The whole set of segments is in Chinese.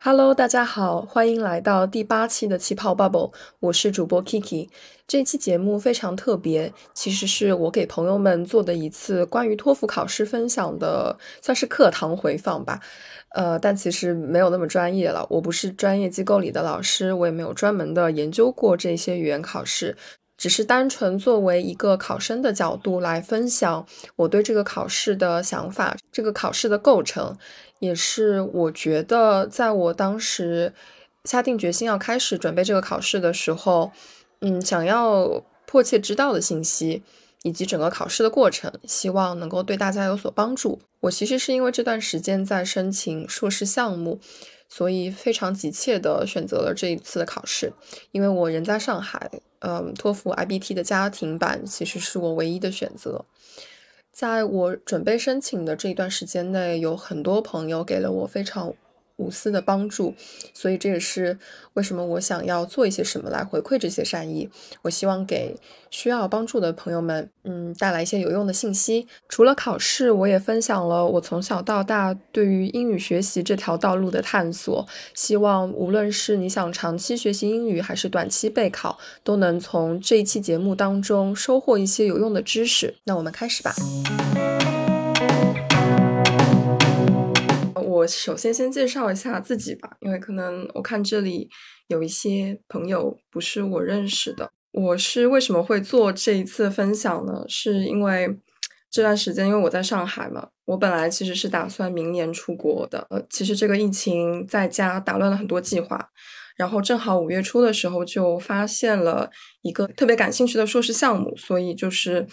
Hello，大家好，欢迎来到第八期的气泡 Bubble，我是主播 Kiki。这期节目非常特别，其实是我给朋友们做的一次关于托福考试分享的，算是课堂回放吧。呃，但其实没有那么专业了，我不是专业机构里的老师，我也没有专门的研究过这些语言考试。只是单纯作为一个考生的角度来分享我对这个考试的想法，这个考试的构成，也是我觉得在我当时下定决心要开始准备这个考试的时候，嗯，想要迫切知道的信息，以及整个考试的过程，希望能够对大家有所帮助。我其实是因为这段时间在申请硕士项目。所以非常急切的选择了这一次的考试，因为我人在上海，嗯，托福 IBT 的家庭版其实是我唯一的选择。在我准备申请的这一段时间内，有很多朋友给了我非常。无私的帮助，所以这也是为什么我想要做一些什么来回馈这些善意。我希望给需要帮助的朋友们，嗯，带来一些有用的信息。除了考试，我也分享了我从小到大对于英语学习这条道路的探索。希望无论是你想长期学习英语，还是短期备考，都能从这一期节目当中收获一些有用的知识。那我们开始吧。首先先介绍一下自己吧，因为可能我看这里有一些朋友不是我认识的。我是为什么会做这一次分享呢？是因为这段时间，因为我在上海嘛，我本来其实是打算明年出国的。呃，其实这个疫情在家打乱了很多计划，然后正好五月初的时候就发现了一个特别感兴趣的硕士项目，所以就是。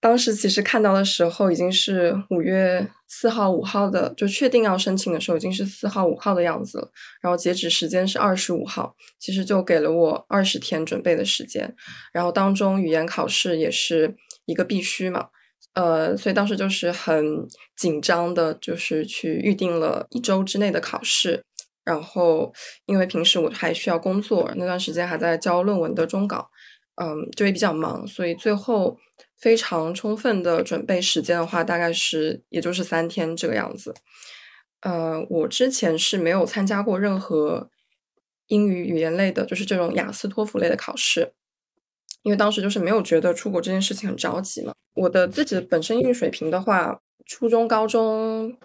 当时其实看到的时候已经是五月四号、五号的，就确定要申请的时候已经是四号、五号的样子了。然后截止时间是二十五号，其实就给了我二十天准备的时间。然后当中语言考试也是一个必须嘛，呃，所以当时就是很紧张的，就是去预定了一周之内的考试。然后因为平时我还需要工作，那段时间还在交论文的中稿，嗯，就也比较忙，所以最后。非常充分的准备时间的话，大概是也就是三天这个样子。呃，我之前是没有参加过任何英语语言类的，就是这种雅思托福类的考试，因为当时就是没有觉得出国这件事情很着急嘛。我的自己本身英语水平的话，初中、高中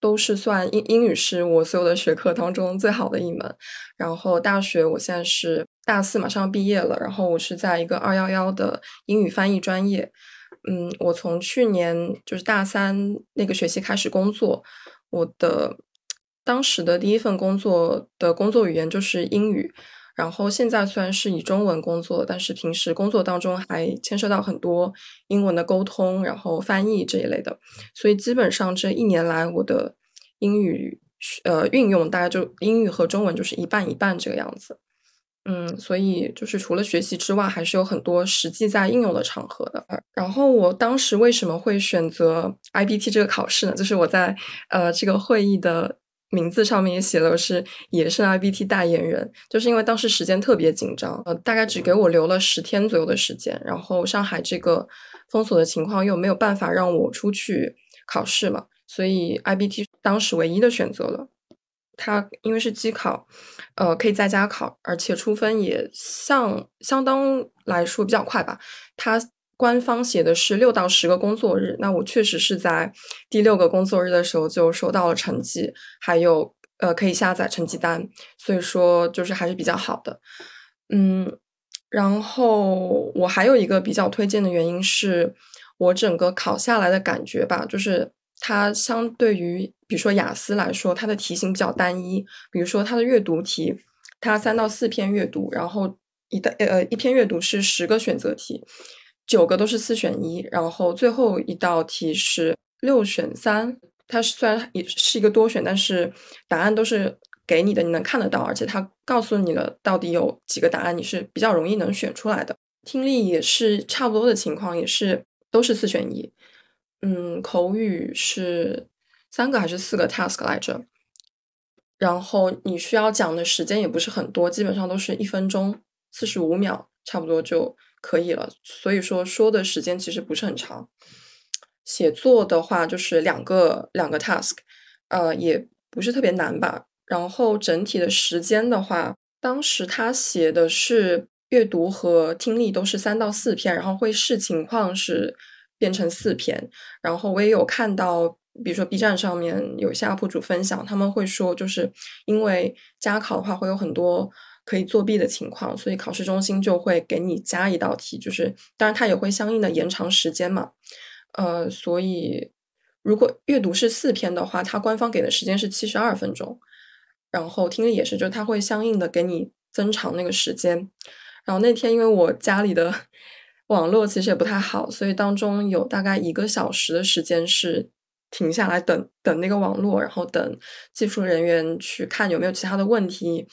都是算英英语是我所有的学科当中最好的一门，然后大学我现在是。大四马上要毕业了，然后我是在一个二幺幺的英语翻译专业。嗯，我从去年就是大三那个学期开始工作，我的当时的第一份工作的工作语言就是英语。然后现在虽然是以中文工作，但是平时工作当中还牵涉到很多英文的沟通，然后翻译这一类的。所以基本上这一年来，我的英语呃运用大概就英语和中文就是一半一半这个样子。嗯，所以就是除了学习之外，还是有很多实际在应用的场合的。然后我当时为什么会选择 IBT 这个考试呢？就是我在呃这个会议的名字上面也写了是也是 IBT 代言人，就是因为当时时间特别紧张，呃，大概只给我留了十天左右的时间。然后上海这个封锁的情况又没有办法让我出去考试嘛，所以 IBT 当时唯一的选择了。它因为是机考，呃，可以在家考，而且出分也相相当来说比较快吧。它官方写的是六到十个工作日，那我确实是在第六个工作日的时候就收到了成绩，还有呃可以下载成绩单，所以说就是还是比较好的。嗯，然后我还有一个比较推荐的原因是我整个考下来的感觉吧，就是。它相对于，比如说雅思来说，它的题型比较单一。比如说它的阅读题，它三到四篇阅读，然后一的呃一篇阅读是十个选择题，九个都是四选一，然后最后一道题是六选三。它虽然也是一个多选，但是答案都是给你的，你能看得到，而且它告诉你了到底有几个答案，你是比较容易能选出来的。听力也是差不多的情况，也是都是四选一。嗯，口语是三个还是四个 task 来着？然后你需要讲的时间也不是很多，基本上都是一分钟四十五秒，差不多就可以了。所以说说的时间其实不是很长。写作的话就是两个两个 task，呃，也不是特别难吧。然后整体的时间的话，当时他写的是阅读和听力都是三到四篇，然后会视情况是变成四篇。然后我也有看到，比如说 B 站上面有些 UP 主分享，他们会说，就是因为加考的话会有很多可以作弊的情况，所以考试中心就会给你加一道题，就是当然它也会相应的延长时间嘛。呃，所以如果阅读是四篇的话，它官方给的时间是七十二分钟。然后听力也是，就它会相应的给你增长那个时间。然后那天因为我家里的网络其实也不太好，所以当中有大概一个小时的时间是停下来等等那个网络，然后等技术人员去看有没有其他的问题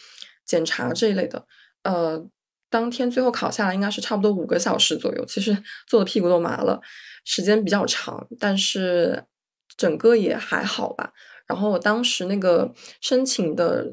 检查这一类的。呃，当天最后考下来应该是差不多五个小时左右，其实 坐的屁股都麻了，时间比较长，但是整个也还好吧。然后我当时那个申请的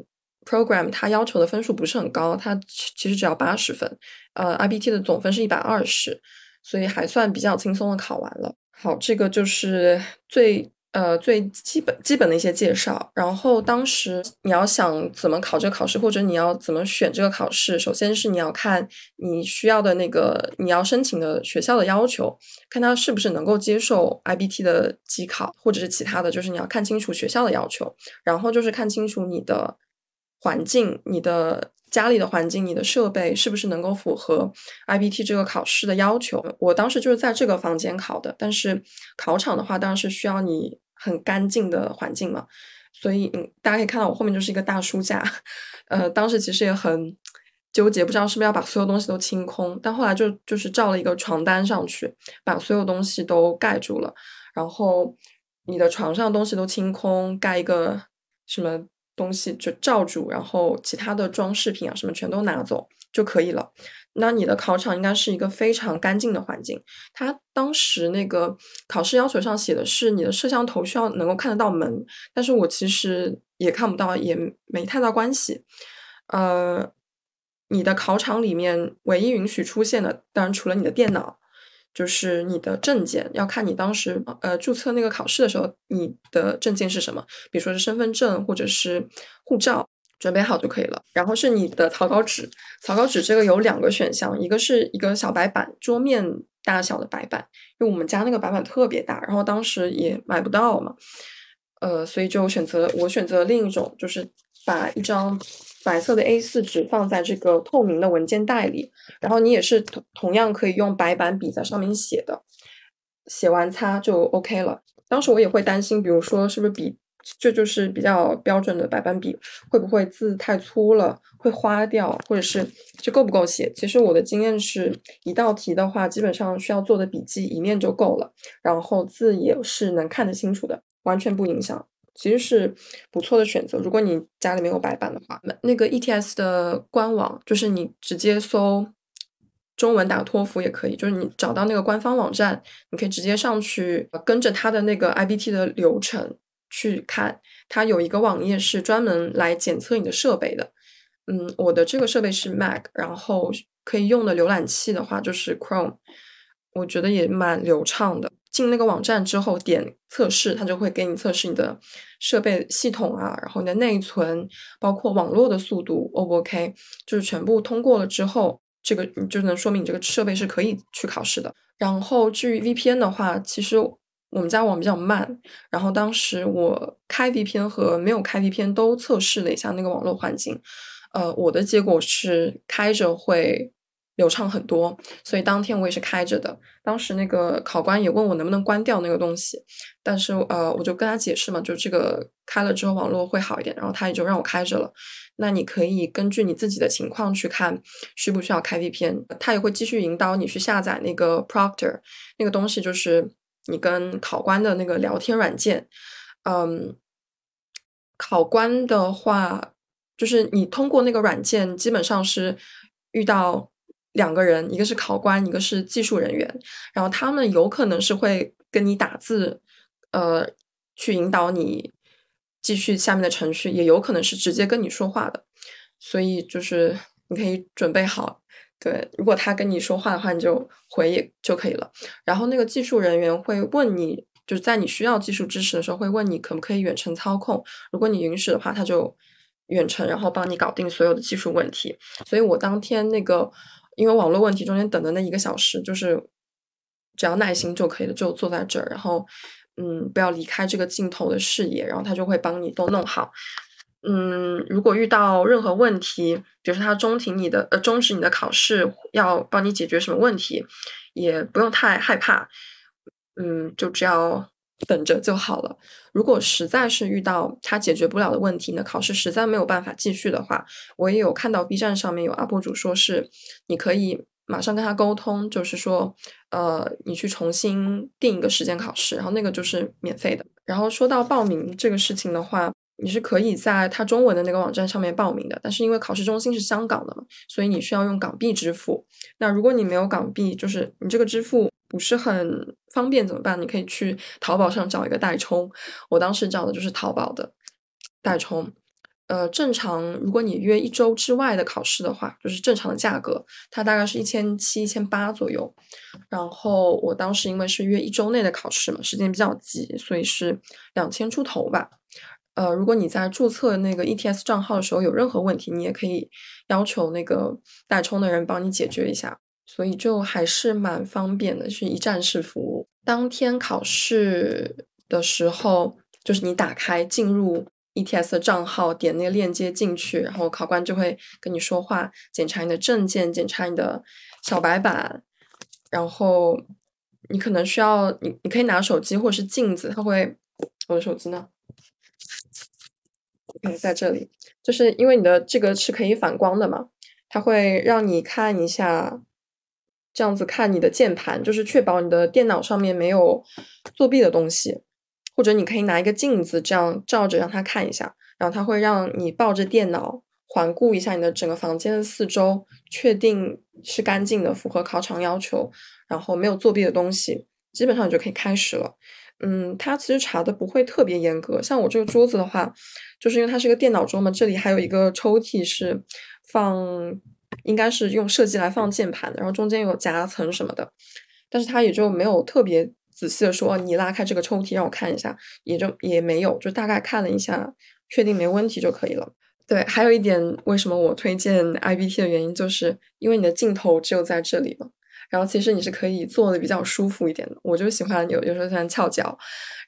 program，它要求的分数不是很高，它其实只要八十分，呃，IBT 的总分是一百二十，所以还算比较轻松的考完了。好，这个就是最。呃，最基本基本的一些介绍。然后当时你要想怎么考这个考试，或者你要怎么选这个考试，首先是你要看你需要的那个你要申请的学校的要求，看他是不是能够接受 IBT 的机考，或者是其他的，就是你要看清楚学校的要求。然后就是看清楚你的环境，你的家里的环境，你的设备是不是能够符合 IBT 这个考试的要求。我当时就是在这个房间考的，但是考场的话，当然是需要你。很干净的环境嘛，所以嗯，大家可以看到我后面就是一个大书架，呃，当时其实也很纠结，不知道是不是要把所有东西都清空，但后来就就是罩了一个床单上去，把所有东西都盖住了，然后你的床上东西都清空，盖一个什么东西就罩住，然后其他的装饰品啊什么全都拿走就可以了。那你的考场应该是一个非常干净的环境。他当时那个考试要求上写的是，你的摄像头需要能够看得到门，但是我其实也看不到，也没太大关系。呃，你的考场里面唯一允许出现的，当然除了你的电脑，就是你的证件，要看你当时呃注册那个考试的时候，你的证件是什么，比如说是身份证或者是护照。准备好就可以了。然后是你的草稿纸，草稿纸这个有两个选项，一个是一个小白板，桌面大小的白板，因为我们家那个白板特别大，然后当时也买不到嘛，呃，所以就选择我选择另一种，就是把一张白色的 A4 纸放在这个透明的文件袋里，然后你也是同同样可以用白板笔在上面写的，写完擦就 OK 了。当时我也会担心，比如说是不是笔。这就是比较标准的白板笔，会不会字太粗了会花掉，或者是就够不够写？其实我的经验是一道题的话，基本上需要做的笔记一面就够了，然后字也是能看得清楚的，完全不影响，其实是不错的选择。如果你家里没有白板的话，那个 ETS 的官网就是你直接搜中文打托福也可以，就是你找到那个官方网站，你可以直接上去跟着他的那个 IBT 的流程。去看，它有一个网页是专门来检测你的设备的。嗯，我的这个设备是 Mac，然后可以用的浏览器的话就是 Chrome，我觉得也蛮流畅的。进那个网站之后点测试，它就会给你测试你的设备系统啊，然后你的内存，包括网络的速度 O 不 OK，就是全部通过了之后，这个你就能说明你这个设备是可以去考试的。然后至于 VPN 的话，其实。我们家网比较慢，然后当时我开 VPN 和没有开 VPN 都测试了一下那个网络环境，呃，我的结果是开着会流畅很多，所以当天我也是开着的。当时那个考官也问我能不能关掉那个东西，但是呃，我就跟他解释嘛，就这个开了之后网络会好一点，然后他也就让我开着了。那你可以根据你自己的情况去看需不需要开 VPN，他也会继续引导你去下载那个 Proctor 那个东西，就是。你跟考官的那个聊天软件，嗯，考官的话，就是你通过那个软件，基本上是遇到两个人，一个是考官，一个是技术人员，然后他们有可能是会跟你打字，呃，去引导你继续下面的程序，也有可能是直接跟你说话的，所以就是你可以准备好。对，如果他跟你说话的话，你就回也就可以了。然后那个技术人员会问你，就是在你需要技术支持的时候，会问你可不可以远程操控。如果你允许的话，他就远程，然后帮你搞定所有的技术问题。所以我当天那个因为网络问题中间等的那一个小时，就是只要耐心就可以了，就坐在这儿，然后嗯，不要离开这个镜头的视野，然后他就会帮你都弄好。嗯，如果遇到任何问题，比如说他中停你的呃终止你的考试，要帮你解决什么问题，也不用太害怕。嗯，就只要等着就好了。如果实在是遇到他解决不了的问题，那考试实在没有办法继续的话，我也有看到 B 站上面有 UP 主说是你可以马上跟他沟通，就是说呃你去重新定一个时间考试，然后那个就是免费的。然后说到报名这个事情的话。你是可以在他中文的那个网站上面报名的，但是因为考试中心是香港的嘛，所以你需要用港币支付。那如果你没有港币，就是你这个支付不是很方便怎么办？你可以去淘宝上找一个代充。我当时找的就是淘宝的代充。呃，正常如果你约一周之外的考试的话，就是正常的价格，它大概是一千七、一千八左右。然后我当时因为是约一周内的考试嘛，时间比较急，所以是两千出头吧。呃，如果你在注册那个 ETS 账号的时候有任何问题，你也可以要求那个代充的人帮你解决一下，所以就还是蛮方便的，是一站式服务。当天考试的时候，就是你打开进入 ETS 的账号，点那个链接进去，然后考官就会跟你说话，检查你的证件，检查你的小白板，然后你可能需要你你可以拿手机或者是镜子，他会我的手机呢？嗯在这里，就是因为你的这个是可以反光的嘛，它会让你看一下，这样子看你的键盘，就是确保你的电脑上面没有作弊的东西。或者你可以拿一个镜子，这样照着让他看一下，然后他会让你抱着电脑环顾一下你的整个房间的四周，确定是干净的，符合考场要求，然后没有作弊的东西，基本上你就可以开始了。嗯，他其实查的不会特别严格。像我这个桌子的话，就是因为它是个电脑桌嘛，这里还有一个抽屉是放，应该是用设计来放键盘的，然后中间有夹层什么的。但是他也就没有特别仔细的说，你拉开这个抽屉让我看一下，也就也没有，就大概看了一下，确定没问题就可以了。对，还有一点，为什么我推荐 I B T 的原因，就是因为你的镜头只有在这里嘛。然后其实你是可以坐的比较舒服一点的，我就喜欢有有时候喜欢翘脚。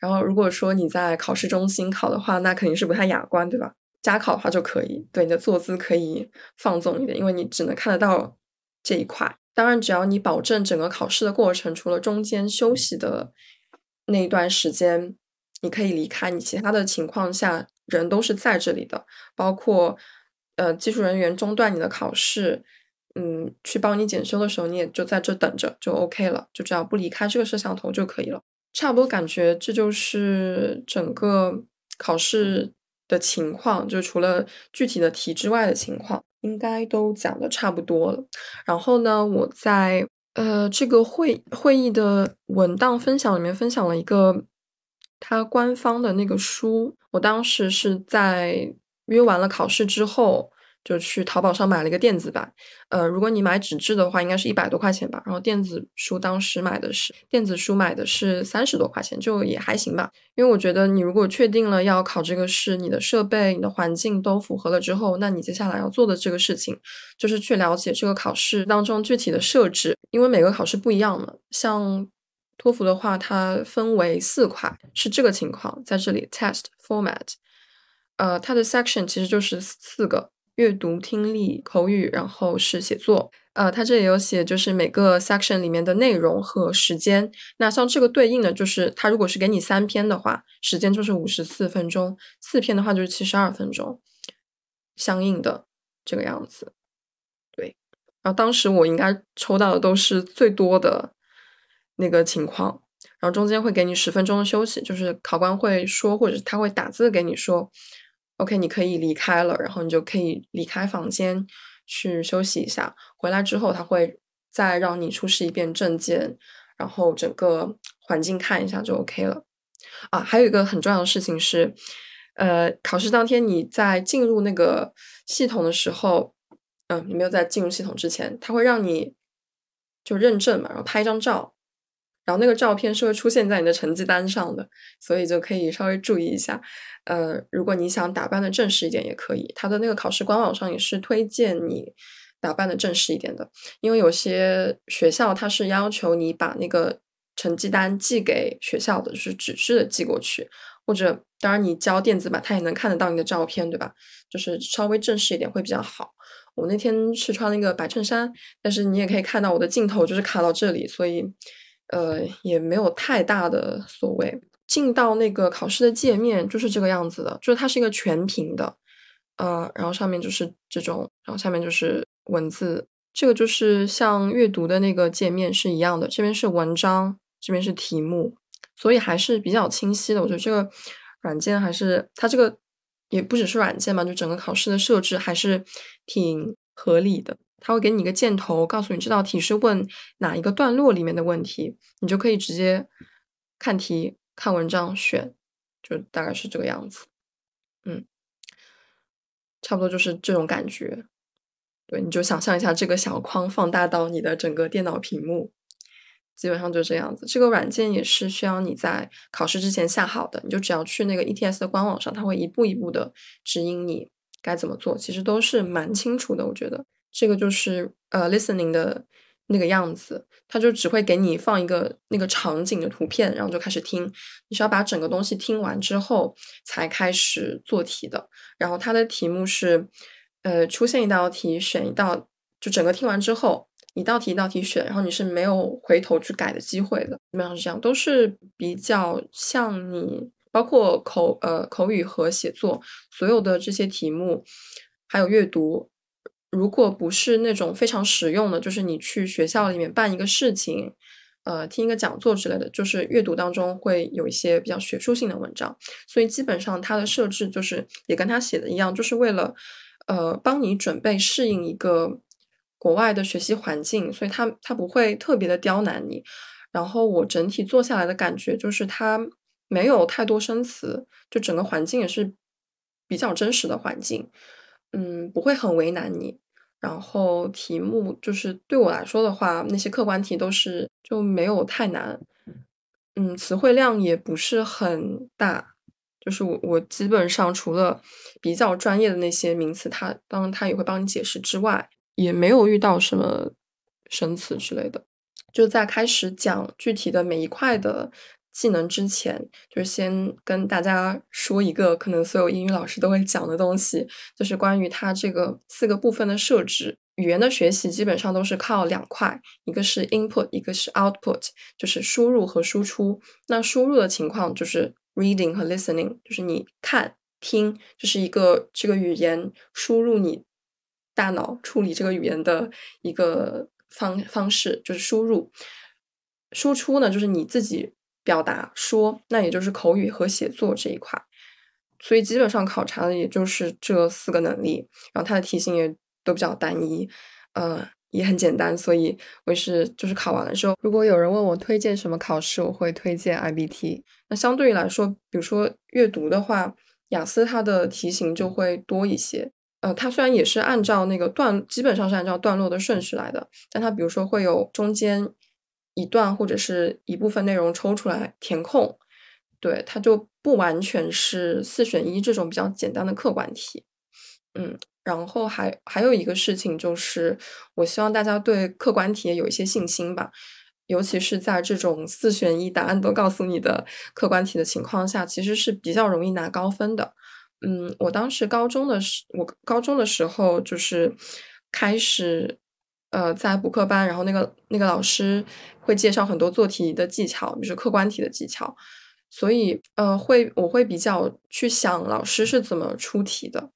然后如果说你在考试中心考的话，那肯定是不太雅观，对吧？加考的话就可以，对你的坐姿可以放纵一点，因为你只能看得到这一块。当然，只要你保证整个考试的过程，除了中间休息的那一段时间，你可以离开，你其他的情况下人都是在这里的，包括呃技术人员中断你的考试。嗯，去帮你检修的时候，你也就在这等着，就 OK 了，就只要不离开这个摄像头就可以了。差不多感觉这就是整个考试的情况，就除了具体的题之外的情况，应该都讲的差不多了。然后呢，我在呃这个会会议的文档分享里面分享了一个他官方的那个书，我当时是在约完了考试之后。就去淘宝上买了一个电子版，呃，如果你买纸质的话，应该是一百多块钱吧。然后电子书当时买的是电子书买的是三十多块钱，就也还行吧。因为我觉得你如果确定了要考这个试，你的设备、你的环境都符合了之后，那你接下来要做的这个事情就是去了解这个考试当中具体的设置，因为每个考试不一样嘛。像托福的话，它分为四块，是这个情况，在这里 test format，呃，它的 section 其实就是四个。阅读、听力、口语，然后是写作。呃，它这里有写，就是每个 section 里面的内容和时间。那像这个对应的，就是它如果是给你三篇的话，时间就是五十四分钟；四篇的话就是七十二分钟，相应的这个样子。对，然后当时我应该抽到的都是最多的那个情况。然后中间会给你十分钟的休息，就是考官会说，或者他会打字给你说。OK，你可以离开了，然后你就可以离开房间去休息一下。回来之后，他会再让你出示一遍证件，然后整个环境看一下就 OK 了。啊，还有一个很重要的事情是，呃，考试当天你在进入那个系统的时候，嗯，你没有在进入系统之前，他会让你就认证嘛，然后拍一张照。然后那个照片是会出现在你的成绩单上的，所以就可以稍微注意一下。呃，如果你想打扮的正式一点也可以，他的那个考试官网上也是推荐你打扮的正式一点的，因为有些学校它是要求你把那个成绩单寄给学校的，就是纸质的寄过去，或者当然你交电子版，他也能看得到你的照片，对吧？就是稍微正式一点会比较好。我那天是穿了一个白衬衫，但是你也可以看到我的镜头就是卡到这里，所以。呃，也没有太大的所谓。进到那个考试的界面就是这个样子的，就是它是一个全屏的，呃，然后上面就是这种，然后下面就是文字。这个就是像阅读的那个界面是一样的，这边是文章，这边是题目，所以还是比较清晰的。我觉得这个软件还是它这个也不只是软件嘛，就整个考试的设置还是挺合理的。他会给你一个箭头，告诉你这道题是问哪一个段落里面的问题，你就可以直接看题、看文章选，就大概是这个样子。嗯，差不多就是这种感觉。对，你就想象一下这个小框放大到你的整个电脑屏幕，基本上就这样子。这个软件也是需要你在考试之前下好的，你就只要去那个 ETS 的官网上，它会一步一步的指引你该怎么做，其实都是蛮清楚的，我觉得。这个就是呃，listening 的那个样子，它就只会给你放一个那个场景的图片，然后就开始听。你是要把整个东西听完之后才开始做题的。然后它的题目是，呃，出现一道题，选一道，就整个听完之后，一道题一道题选，然后你是没有回头去改的机会的。基本上是这样，都是比较像你，包括口呃口语和写作，所有的这些题目，还有阅读。如果不是那种非常实用的，就是你去学校里面办一个事情，呃，听一个讲座之类的，就是阅读当中会有一些比较学术性的文章，所以基本上它的设置就是也跟他写的一样，就是为了呃帮你准备适应一个国外的学习环境，所以它它不会特别的刁难你。然后我整体做下来的感觉就是它没有太多生词，就整个环境也是比较真实的环境，嗯，不会很为难你。然后题目就是对我来说的话，那些客观题都是就没有太难，嗯，词汇量也不是很大，就是我我基本上除了比较专业的那些名词，他当然他也会帮你解释之外，也没有遇到什么生词之类的。就在开始讲具体的每一块的。技能之前，就是先跟大家说一个可能所有英语老师都会讲的东西，就是关于它这个四个部分的设置。语言的学习基本上都是靠两块，一个是 input，一个是 output，就是输入和输出。那输入的情况就是 reading 和 listening，就是你看、听，这是一个这个语言输入你大脑处理这个语言的一个方方式，就是输入。输出呢，就是你自己。表达说，那也就是口语和写作这一块，所以基本上考察的也就是这四个能力。然后它的题型也都比较单一，呃，也很简单。所以我是就是考完了之后，如果有人问我推荐什么考试，我会推荐 IBT。那相对于来说，比如说阅读的话，雅思它的题型就会多一些。呃，它虽然也是按照那个段，基本上是按照段落的顺序来的，但它比如说会有中间。一段或者是一部分内容抽出来填空，对，它就不完全是四选一这种比较简单的客观题。嗯，然后还还有一个事情就是，我希望大家对客观题也有一些信心吧，尤其是在这种四选一答案都告诉你的客观题的情况下，其实是比较容易拿高分的。嗯，我当时高中的时，我高中的时候就是开始。呃，在补课班，然后那个那个老师会介绍很多做题的技巧，就是客观题的技巧，所以呃，会我会比较去想老师是怎么出题的。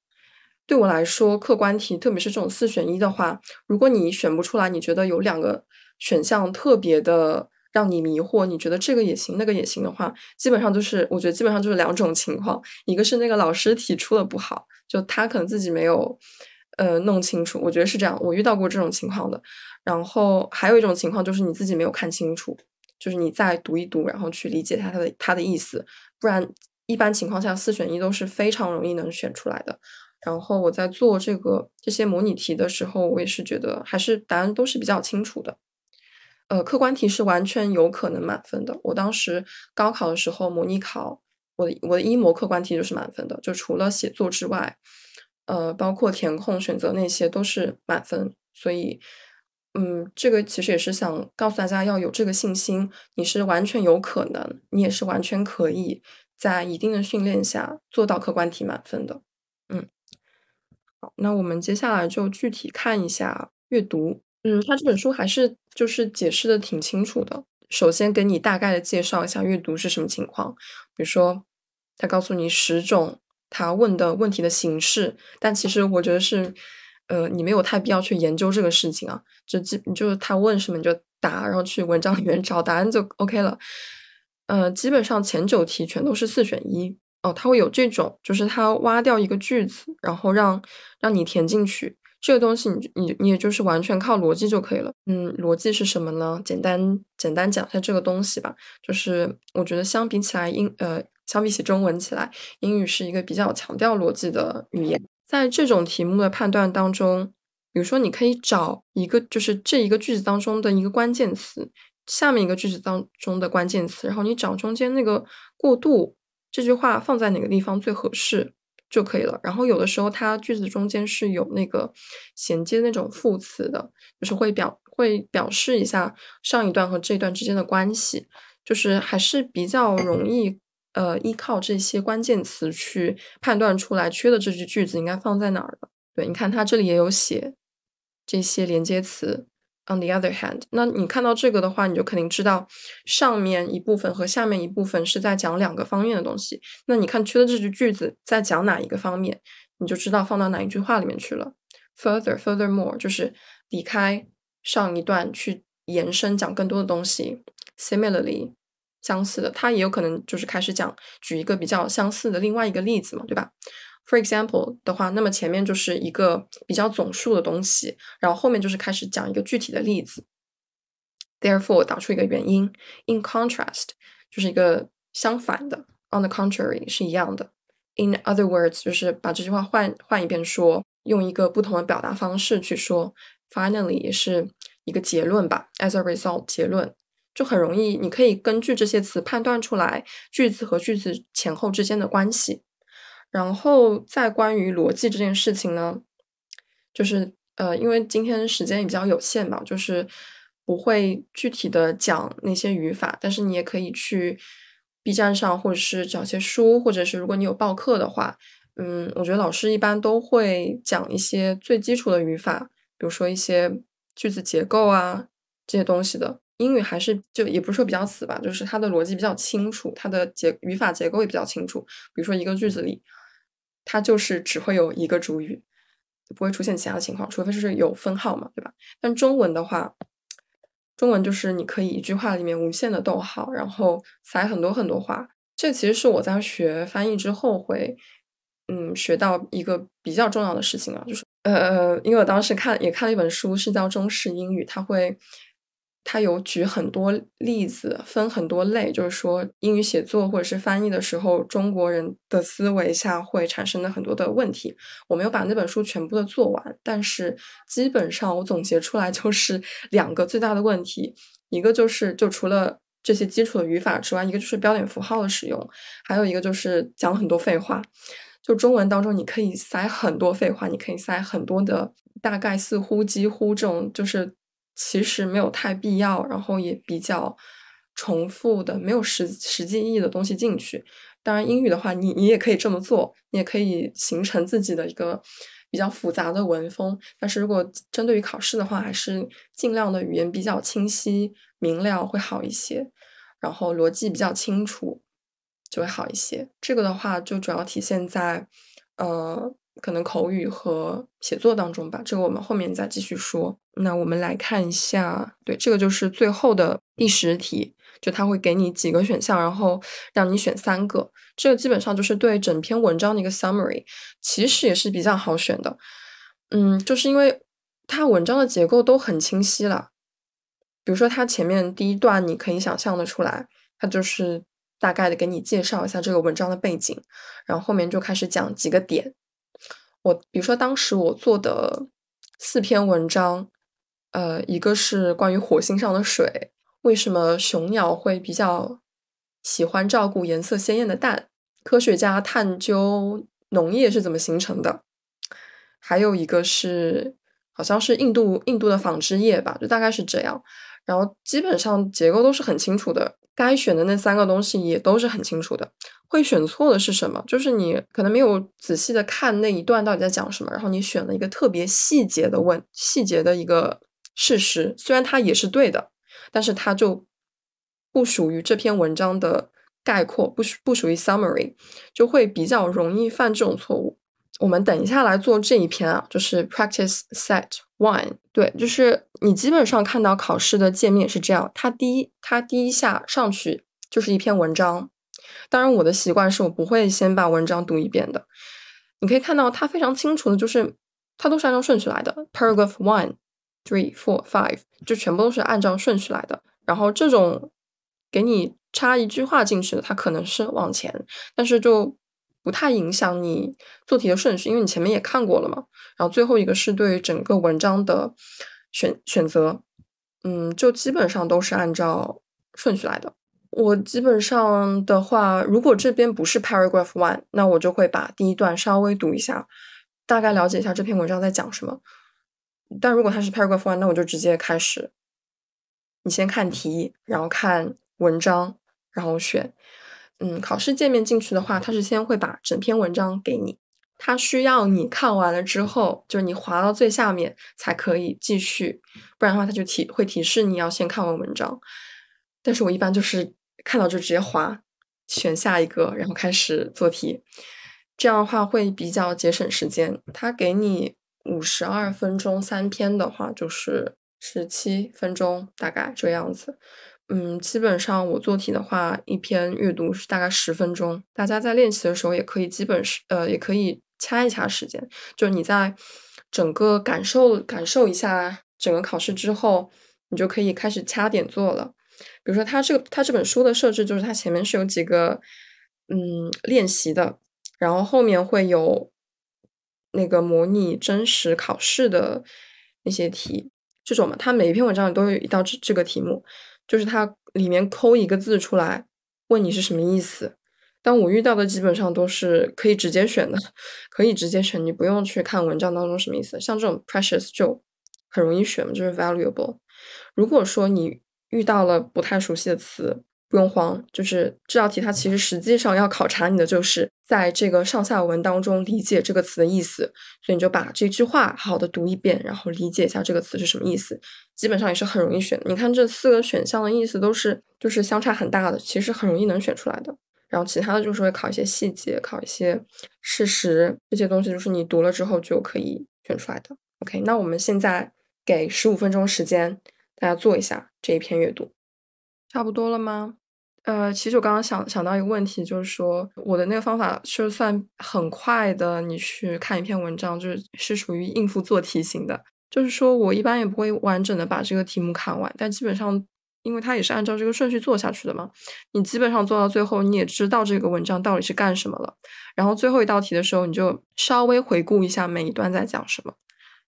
对我来说，客观题，特别是这种四选一的话，如果你选不出来，你觉得有两个选项特别的让你迷惑，你觉得这个也行，那个也行的话，基本上就是我觉得基本上就是两种情况，一个是那个老师提出的不好，就他可能自己没有。呃，弄清楚，我觉得是这样。我遇到过这种情况的。然后还有一种情况就是你自己没有看清楚，就是你再读一读，然后去理解它它的它的意思。不然，一般情况下四选一都是非常容易能选出来的。然后我在做这个这些模拟题的时候，我也是觉得还是答案都是比较清楚的。呃，客观题是完全有可能满分的。我当时高考的时候模拟考，我的我的一模客观题就是满分的，就除了写作之外，呃，包括填空、选择那些都是满分。所以，嗯，这个其实也是想告诉大家要有这个信心，你是完全有可能，你也是完全可以在一定的训练下做到客观题满分的。嗯，好，那我们接下来就具体看一下阅读。嗯，他这本书还是就是解释的挺清楚的。首先给你大概的介绍一下阅读是什么情况，比如说他告诉你十种他问的问题的形式，但其实我觉得是，呃，你没有太必要去研究这个事情啊，就基就是他问什么你就答，然后去文章里面找答案就 OK 了。呃，基本上前九题全都是四选一哦，他会有这种，就是他挖掉一个句子，然后让让你填进去。这个东西你你你也就是完全靠逻辑就可以了。嗯，逻辑是什么呢？简单简单讲一下这个东西吧。就是我觉得相比起来英呃相比起中文起来，英语是一个比较强调逻辑的语言。在这种题目的判断当中，比如说你可以找一个就是这一个句子当中的一个关键词，下面一个句子当中的关键词，然后你找中间那个过渡，这句话放在哪个地方最合适。就可以了。然后有的时候它句子中间是有那个衔接那种副词的，就是会表会表示一下上一段和这一段之间的关系，就是还是比较容易呃依靠这些关键词去判断出来缺的这句句子应该放在哪儿的。对，你看它这里也有写这些连接词。On the other hand，那你看到这个的话，你就肯定知道上面一部分和下面一部分是在讲两个方面的东西。那你看缺的这句句子在讲哪一个方面，你就知道放到哪一句话里面去了。Further, furthermore，就是离开上一段去延伸讲更多的东西。Similarly，相似的，它也有可能就是开始讲举一个比较相似的另外一个例子嘛，对吧？For example 的话，那么前面就是一个比较总数的东西，然后后面就是开始讲一个具体的例子。Therefore 导出一个原因。In contrast 就是一个相反的。On the contrary 是一样的。In other words 就是把这句话换换一遍说，用一个不同的表达方式去说。Finally 也是一个结论吧。As a result 结论就很容易，你可以根据这些词判断出来句子和句子前后之间的关系。然后再关于逻辑这件事情呢，就是呃，因为今天时间也比较有限嘛，就是不会具体的讲那些语法，但是你也可以去 B 站上，或者是找些书，或者是如果你有报课的话，嗯，我觉得老师一般都会讲一些最基础的语法，比如说一些句子结构啊这些东西的。英语还是就也不是说比较死吧，就是它的逻辑比较清楚，它的结语法结构也比较清楚，比如说一个句子里。它就是只会有一个主语，不会出现其他的情况，除非是有分号嘛，对吧？但中文的话，中文就是你可以一句话里面无限的逗号，然后塞很多很多话。这其实是我在学翻译之后会，嗯，学到一个比较重要的事情啊，就是呃，因为我当时看也看了一本书，是叫中式英语，它会。他有举很多例子，分很多类，就是说英语写作或者是翻译的时候，中国人的思维下会产生的很多的问题。我没有把那本书全部的做完，但是基本上我总结出来就是两个最大的问题，一个就是就除了这些基础的语法之外，一个就是标点符号的使用，还有一个就是讲很多废话。就中文当中你可以塞很多废话，你可以塞很多的大概、似乎、几乎这种就是。其实没有太必要，然后也比较重复的，没有实实际意义的东西进去。当然，英语的话，你你也可以这么做，你也可以形成自己的一个比较复杂的文风。但是如果针对于考试的话，还是尽量的语言比较清晰明了会好一些，然后逻辑比较清楚就会好一些。这个的话，就主要体现在呃。可能口语和写作当中吧，这个我们后面再继续说。那我们来看一下，对，这个就是最后的第十题，就他会给你几个选项，然后让你选三个。这个基本上就是对整篇文章的一个 summary，其实也是比较好选的。嗯，就是因为它文章的结构都很清晰了。比如说，它前面第一段你可以想象的出来，它就是大概的给你介绍一下这个文章的背景，然后后面就开始讲几个点。我比如说，当时我做的四篇文章，呃，一个是关于火星上的水，为什么雄鸟会比较喜欢照顾颜色鲜艳的蛋？科学家探究农业是怎么形成的？还有一个是，好像是印度印度的纺织业吧，就大概是这样。然后基本上结构都是很清楚的，该选的那三个东西也都是很清楚的。会选错的是什么？就是你可能没有仔细的看那一段到底在讲什么，然后你选了一个特别细节的问细节的一个事实，虽然它也是对的，但是它就不属于这篇文章的概括，不属不属于 summary，就会比较容易犯这种错误。我们等一下来做这一篇啊，就是 practice set one。对，就是你基本上看到考试的界面是这样，它第一，它第一下上去就是一篇文章。当然，我的习惯是我不会先把文章读一遍的。你可以看到它非常清楚的，就是它都是按照顺序来的，paragraph one, three, four, five，就全部都是按照顺序来的。然后这种给你插一句话进去的，它可能是往前，但是就。不太影响你做题的顺序，因为你前面也看过了嘛。然后最后一个是对整个文章的选选择，嗯，就基本上都是按照顺序来的。我基本上的话，如果这边不是 paragraph one，那我就会把第一段稍微读一下，大概了解一下这篇文章在讲什么。但如果它是 paragraph one，那我就直接开始。你先看题，然后看文章，然后选。嗯，考试界面进去的话，它是先会把整篇文章给你，它需要你看完了之后，就是你滑到最下面才可以继续，不然的话它就提会提示你要先看完文章。但是我一般就是看到就直接滑，选下一个，然后开始做题，这样的话会比较节省时间。它给你五十二分钟三篇的话，就是十七分钟大概这样子。嗯，基本上我做题的话，一篇阅读是大概十分钟。大家在练习的时候也可以基本是呃，也可以掐一掐时间。就是你在整个感受感受一下整个考试之后，你就可以开始掐点做了。比如说，它这个它这本书的设置就是它前面是有几个嗯练习的，然后后面会有那个模拟真实考试的那些题，这种嘛，它每一篇文章都有一道这这个题目。就是它里面抠一个字出来，问你是什么意思。但我遇到的基本上都是可以直接选的，可以直接选，你不用去看文章当中什么意思。像这种 precious 就很容易选，就是 valuable。如果说你遇到了不太熟悉的词，不用慌，就是这道题它其实实际上要考察你的，就是在这个上下文当中理解这个词的意思，所以你就把这句话好好的读一遍，然后理解一下这个词是什么意思，基本上也是很容易选。你看这四个选项的意思都是就是相差很大的，其实很容易能选出来的。然后其他的就是会考一些细节，考一些事实，这些东西就是你读了之后就可以选出来的。OK，那我们现在给十五分钟时间，大家做一下这一篇阅读，差不多了吗？呃，其实我刚刚想想到一个问题，就是说我的那个方法就算很快的，你去看一篇文章，就是是属于应付做题型的。就是说我一般也不会完整的把这个题目看完，但基本上，因为它也是按照这个顺序做下去的嘛，你基本上做到最后，你也知道这个文章到底是干什么了。然后最后一道题的时候，你就稍微回顾一下每一段在讲什么。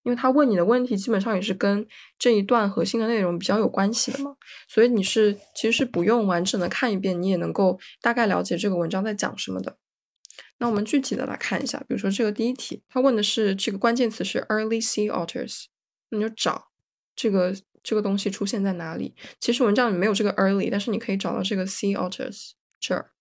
因为他问你的问题基本上也是跟这一段核心的内容比较有关系的嘛，所以你是其实是不用完整的看一遍，你也能够大概了解这个文章在讲什么的。那我们具体的来看一下，比如说这个第一题，他问的是这个关键词是 early sea otters，你就找这个这个东西出现在哪里。其实文章里没有这个 early，但是你可以找到这个 sea otters 这儿。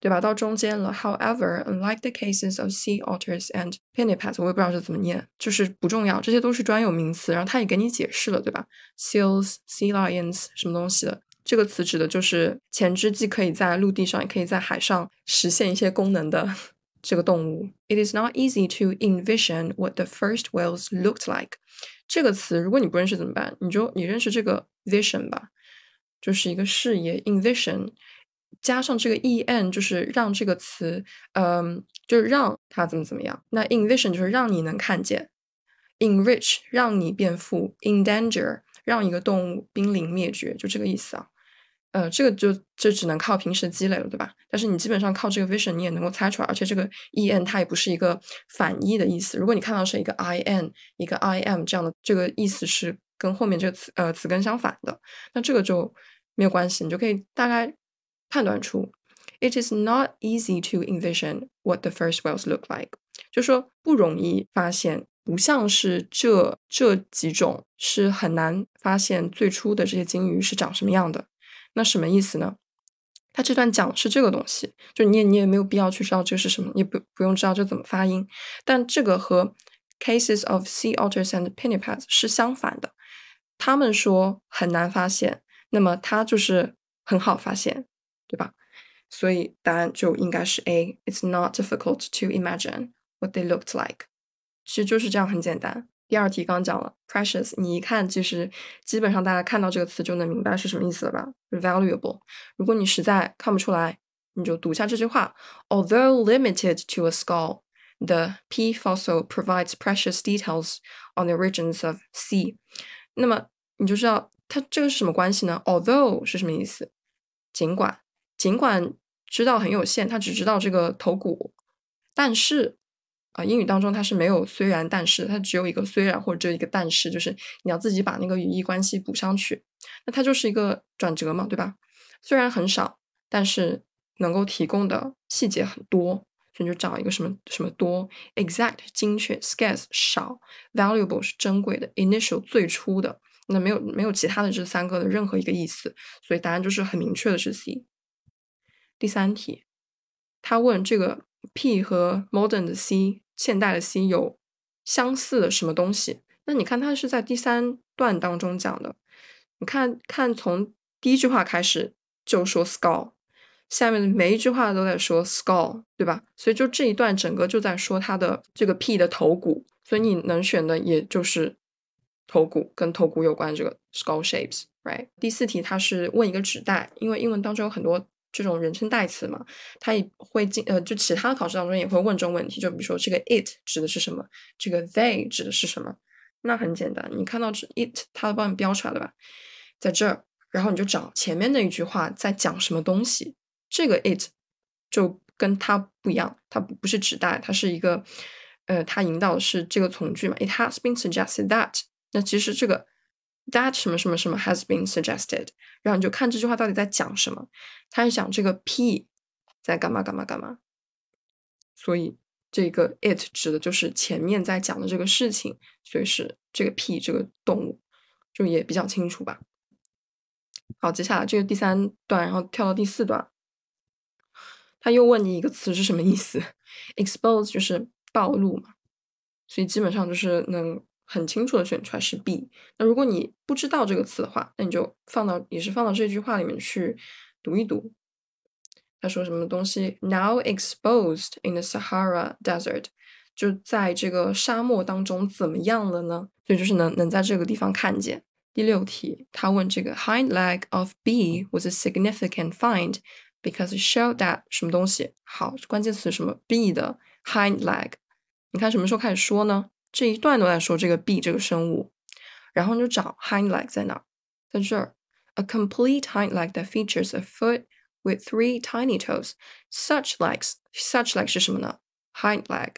对吧？到中间了。However, unlike the cases of sea otters and pinnipeds，我也不知道是怎么念，就是不重要，这些都是专有名词。然后他也给你解释了，对吧？Seals, sea lions，什么东西的？这个词指的就是前肢既可以在陆地上，也可以在海上实现一些功能的这个动物。It is not easy to envision what the first whales looked like。这个词如果你不认识怎么办？你就你认识这个 vision 吧，就是一个视野 envision。加上这个 e n 就是让这个词，嗯，就是让它怎么怎么样。那 envision 就是让你能看见，enrich 让你变富，endanger 让一个动物濒临灭绝，就这个意思啊。呃，这个就就只能靠平时积累了，对吧？但是你基本上靠这个 vision 你也能够猜出来，而且这个 e n 它也不是一个反义的意思。如果你看到是一个 i n 一个 i m 这样的，这个意思是跟后面这个词呃词根相反的，那这个就没有关系，你就可以大概判断出。It is not easy to envision what the first whales look like，就说不容易发现，不像是这这几种是很难发现最初的这些鲸鱼是长什么样的。那什么意思呢？他这段讲的是这个东西，就你也你也没有必要去知道这是什么，你不不用知道这怎么发音。但这个和 cases of sea otters and pinnipeds 是相反的，他们说很难发现，那么它就是很好发现，对吧？所以答案就应该是 A。It's not difficult to imagine what they looked like。其实就是这样，很简单。第二题刚讲了，precious，你一看其实基本上大家看到这个词就能明白是什么意思了吧？valuable。如果你实在看不出来，你就读一下这句话：Although limited to a skull, the P fossil provides precious details on the origins of sea。那么你就知道它这个是什么关系呢？Although 是什么意思？尽管。 尽管知道很有限，他只知道这个头骨，但是啊，英语当中它是没有虽然但是，它只有一个虽然或者只有一个但是，就是你要自己把那个语义关系补上去。那它就是一个转折嘛，对吧？虽然很少，但是能够提供的细节很多，所以就找一个什么什么多，exact 精确，scarce 少，valuable 是珍贵的，initial 最初的，那没有没有其他的这三个的任何一个意思，所以答案就是很明确的是 C。第三题，他问这个 P 和 modern 的 C 现代的 C 有相似的什么东西？那你看，他是在第三段当中讲的。你看看，从第一句话开始就说 skull，下面的每一句话都在说 skull，对吧？所以就这一段整个就在说它的这个 P 的头骨，所以你能选的也就是头骨跟头骨有关这个 skull shapes，right？第四题它是问一个指代，因为英文当中有很多。这种人称代词嘛，它也会进呃，就其他考试当中也会问这种问题，就比如说这个 it 指的是什么，这个 they 指的是什么？那很简单，你看到这 it，它都帮你标出来了吧，在这儿，然后你就找前面那一句话在讲什么东西，这个 it 就跟它不一样，它不是指代，它是一个呃，它引导的是这个从句嘛，it has been suggested that，那其实这个。That 什么什么什么 has been suggested，然后你就看这句话到底在讲什么。他是讲这个 P 在干嘛干嘛干嘛，所以这个 it 指的就是前面在讲的这个事情，所以是这个 P 这个动物就也比较清楚吧。好，接下来这个第三段，然后跳到第四段，他又问你一个词是什么意思？Expose 就是暴露嘛，所以基本上就是能。很清楚的选出来是 B。那如果你不知道这个词的话，那你就放到也是放到这句话里面去读一读。他说什么东西？Now exposed in the Sahara Desert，就在这个沙漠当中怎么样了呢？所以就是能能在这个地方看见。第六题，他问这个 hind leg of B was a significant find because it showed that 什么东西？好，关键词什么？B 的 hind leg，你看什么时候开始说呢？这一段都在说这个 B 这个生物，然后你就找 hind leg 在哪，在这儿，a complete hind leg that features a foot with three tiny toes. Such legs, such leg 是什么呢？hind leg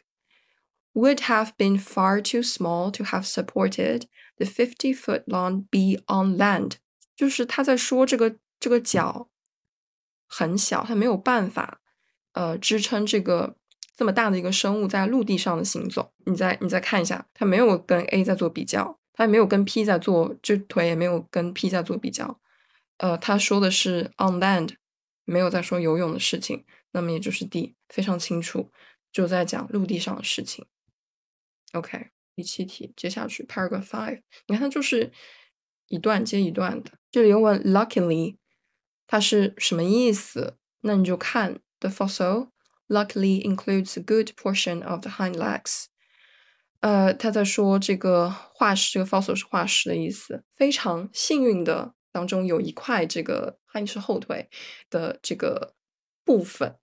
would have been far too small to have supported the fifty foot long B on land. 就是他在说这个这个脚很小，它没有办法呃支撑这个 这么大的一个生物在陆地上的行走，你再你再看一下，它没有跟 A 在做比较，它也没有跟 P 在做，这腿也没有跟 P 在做比较。呃，他说的是 on land，没有在说游泳的事情，那么也就是 D，非常清楚，就在讲陆地上的事情。OK，第七题接下去 paragraph five，你看它就是一段接一段的。这里又问 luckily，它是什么意思？那你就看 the fossil。Luckily includes a good portion of the hind legs。呃，他在说这个化石，这个 fossil 是化石的意思。非常幸运的当中有一块这个 hind 是后腿的这个部分。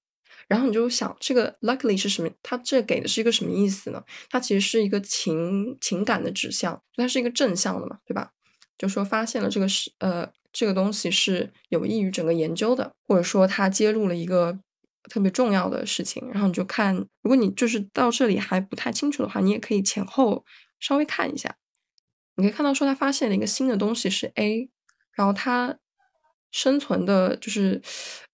然后你就想，这个 luckily 是什么？它这给的是一个什么意思呢？它其实是一个情情感的指向，它是一个正向的嘛，对吧？就说发现了这个是呃这个东西是有益于整个研究的，或者说它揭露了一个。特别重要的事情，然后你就看，如果你就是到这里还不太清楚的话，你也可以前后稍微看一下。你可以看到说他发现了一个新的东西是 A，然后它生存的就是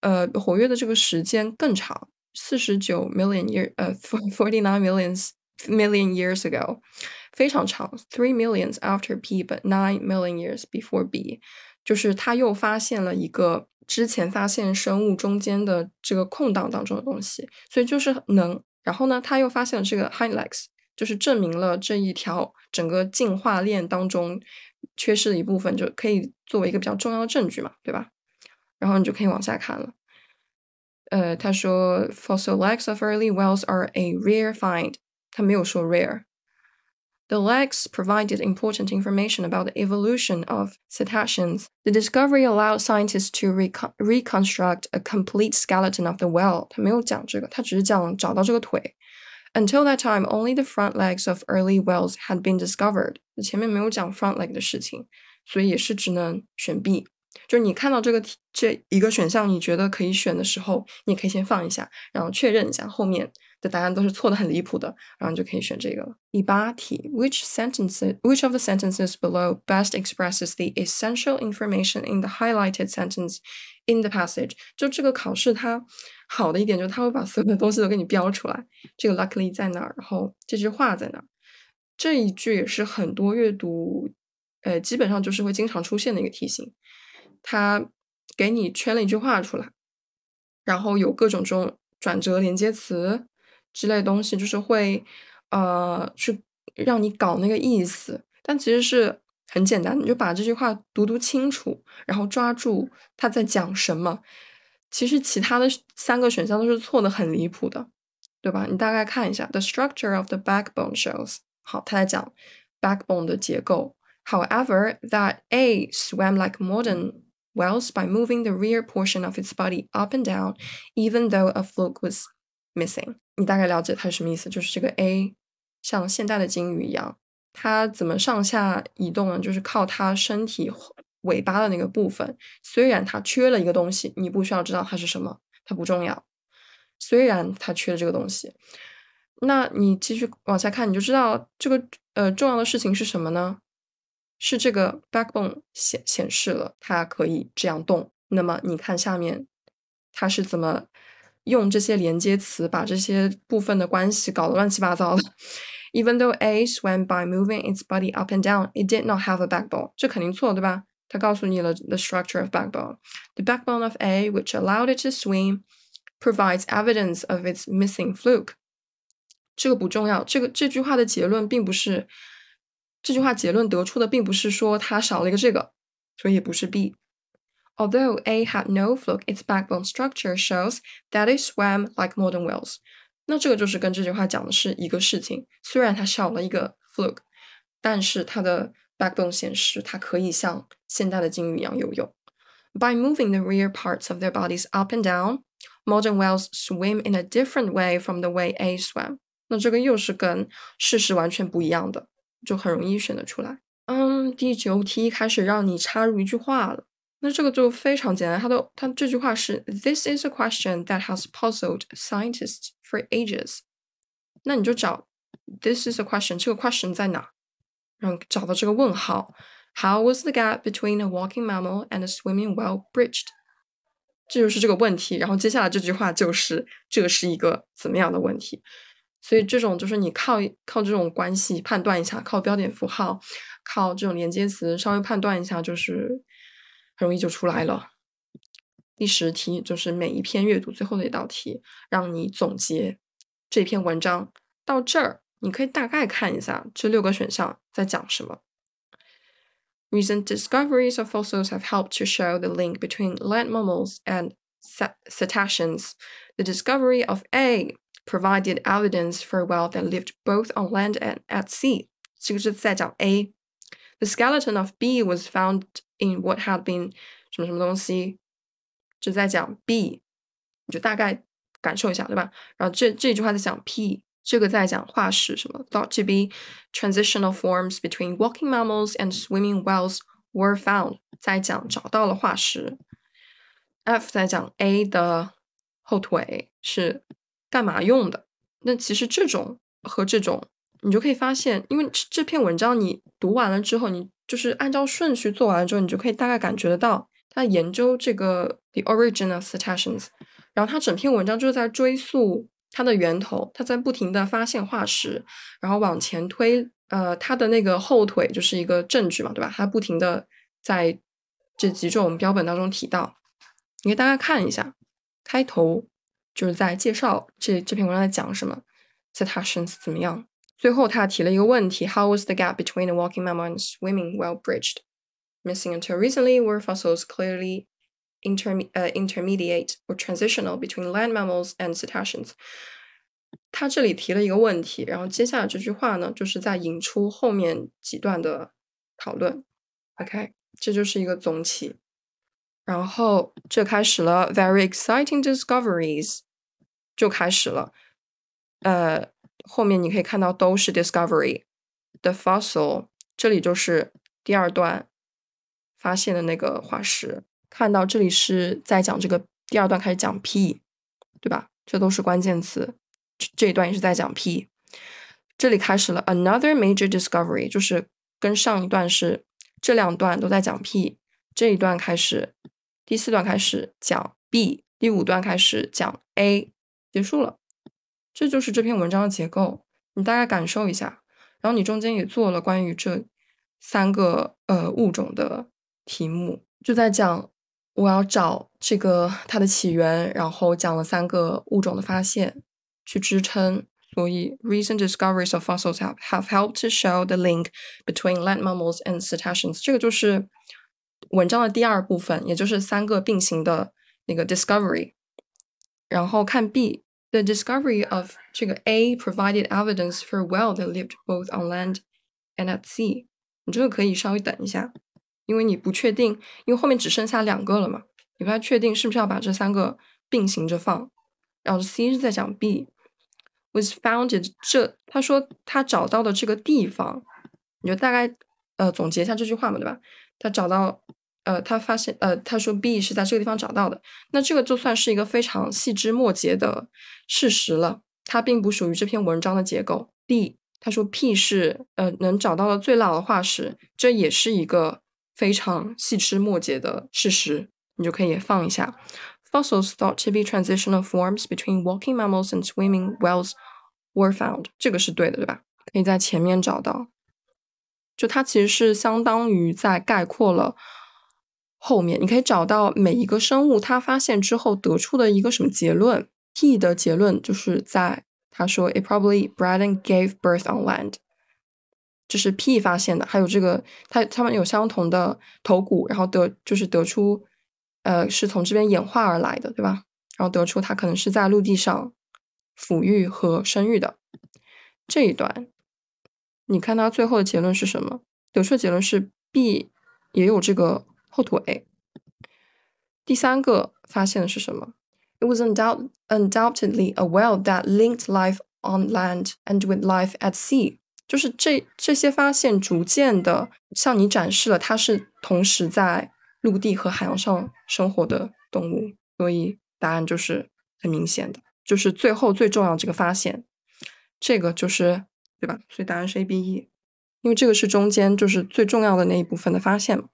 呃活跃的这个时间更长，四十九 million year 呃 forty nine millions million years ago，非常长，three millions after P，but nine million years before B，就是他又发现了一个之前发现生物中间的这个空档当中的东西，所以就是能，然后呢他又发现了这个 hind legs。就是证明了这一条整个进化链当中缺失的一部分，就可以作为一个比较重要的证据嘛，对吧？然后你就可以往下看了。呃，他说，fossil legs of early whales are a rare find。他没有说 rare。The legs provided important information about the evolution of cetaceans. The discovery allowed scientists to recon reconstruct a complete skeleton of the whale. 他没有讲这个，他只是讲找到这个腿。Until that time, only the front legs of early whales had been discovered。前面没有讲 front leg 的事情，所以也是只能选 B。就是你看到这个题这一个选项，你觉得可以选的时候，你可以先放一下，然后确认一下后面 的答案都是错的很离谱的，然后你就可以选这个了。第八题，Which sentence? which of the sentences below best expresses the essential information in the highlighted sentence in the passage？就这个考试它好的一点就是它会把所有的东西都给你标出来，这个 luckily 在哪儿，然后这句话在哪儿，这一句也是很多阅读，呃，基本上就是会经常出现的一个题型。它给你圈了一句话出来，然后有各种这种转折连接词之类东西，就是会呃去让你搞那个意思，但其实是很简单，你就把这句话读读清楚，然后抓住他在讲什么。其实其他的三个选项都是错的，很离谱的，对吧？你大概看一下，the structure of the backbone shows，好，他在讲 backbone 的结构。However, that A swam like modern whales by moving the rear portion of its body up and down, even though a fluke was missing。你大概了解它是什么意思？就是这个 A 像现代的鲸鱼一样，它怎么上下移动呢？就是靠它身体。尾巴的那个部分，虽然它缺了一个东西，你不需要知道它是什么，它不重要。虽然它缺了这个东西，那你继续往下看，你就知道这个呃重要的事情是什么呢？是这个 backbone 显显示了它可以这样动。那么你看下面，它是怎么用这些连接词把这些部分的关系搞得乱七八糟的？Even though A swam by moving its body up and down, it did not have a backbone。这肯定错，对吧？它告诉你了 the structure of backbone. The backbone of A, which allowed it to swim, provides evidence of its missing fluke. 这个不重要，这个这句话的结论并不是这句话结论得出的并不是说它少了一个这个，所以也不是 B。Although A had no fluke, its backbone structure shows that it swam like modern whales. 那这个就是跟这句话讲的是一个事情。虽然它少了一个 fluke，但是它的 backbone 显示它可以像现代的鲸鱼一样游泳。By moving the rear parts of their bodies up and down, modern whales swim in a different way from the way A swam。那这个又是跟事实完全不一样的，就很容易选得出来。嗯，第九题开始让你插入一句话了。 那这个就非常简单，它的它这句话是 This is a question that has puzzled scientists for ages。那你就找 This is a question，这个 question 在哪？然后找到这个问号。How was the gap between a walking mammal and a swimming whale bridged？这就是这个问题。然后接下来这句话就是这是一个怎么样的问题？所以这种就是你靠靠这种关系判断一下，靠标点符号，靠这种连接词稍微判断一下，就是容易就出来了。第十题就是每一篇阅读最后的一道题，让你总结这篇文章到这儿。你可以大概看一下这六个选项在讲什么。Recent discoveries of fossils have helped to show the link between land mammals and cetaceans. The discovery of A provided evidence for a whale that lived both on land and at sea. 这个是在讲 A。The skeleton of B was found in what had been 什么什么东西，这在讲 B，你就大概感受一下，对吧？然后这这句话在讲 P。这个在讲化石什么？Thought to be transitional forms between walking mammals and swimming whales were found，在讲找到了化石。F 在讲 A 的后腿是干嘛用的？那其实这种和这种，你就可以发现，因为这篇文章你读完了之后，你就是按照顺序做完了之后，你就可以大概感觉得到他研究这个 the origin of cetaceans，然后他整篇文章就是在追溯它的源头，他在不停的发现化石，然后往前推，呃，他的那个后腿就是一个证据嘛，对吧？他不停的在这几种标本当中提到，你给大家看一下，开头就是在介绍这这篇文章在讲什么，cetaceans 怎么样。最后，他提了一个问题：How was the gap between the walking mammal and swimming well bridged? Missing until recently were fossils clearly interme uh, intermediate or transitional between land mammals and cetaceans. 他这里提了一个问题，然后接下来这句话呢，就是在引出后面几段的讨论。OK，这就是一个总体。然后这开始了，very exciting discoveries，就开始了。呃， 后面你可以看到都是 discovery the fossil，这里就是第二段发现的那个化石。看到这里是在讲这个第二段开始讲 P，对吧？这都是关键词。这一段也是在讲 P。这里开始了 another major discovery，就是跟上一段是这两段都在讲 P，这一段开始，第四段开始讲 B，第五段开始讲 A，结束了。这就是这篇文章的结构，你大概感受一下。然后你中间也做了关于这三个呃物种的题目，就在讲我要找这个它的起源，然后讲了三个物种的发现去支撑。所以，recent discoveries of fossils have have helped to show the link between land mammals and cetaceans。这个就是文章的第二部分，也就是三个并行的那个 discovery。然后看 B。The discovery of 这个 A provided evidence for whale that lived both on land and at sea。你这个可以稍微等一下，因为你不确定，因为后面只剩下两个了嘛，你不太确定是不是要把这三个并行着放。然后 C 是在讲 B was founded，这他说他找到的这个地方，你就大概呃总结一下这句话嘛，对吧？他找到。呃，他发现，呃，他说 B 是在这个地方找到的，那这个就算是一个非常细枝末节的事实了，它并不属于这篇文章的结构。D，他说 P 是呃能找到的最老的化石，这也是一个非常细枝末节的事实，你就可以放一下。Fossils thought to be transitional forms between walking mammals and swimming whales were found，这个是对的，对吧？可以在前面找到，就它其实是相当于在概括了。后面你可以找到每一个生物，它发现之后得出的一个什么结论。P 的结论就是在他说，It probably bred and gave birth on land，这是 P 发现的。还有这个，它它们有相同的头骨，然后得就是得出，呃，是从这边演化而来的，对吧？然后得出它可能是在陆地上抚育和生育的。这一段，你看它最后的结论是什么？得出的结论是 B 也有这个。后腿。第三个发现的是什么？It was undoubt undoubtedly a well that linked life on land and with life at sea。就是这这些发现逐渐的向你展示了它是同时在陆地和海洋上生活的动物。所以答案就是很明显的，就是最后最重要这个发现，这个就是对吧？所以答案是 A、B、E，因为这个是中间就是最重要的那一部分的发现嘛。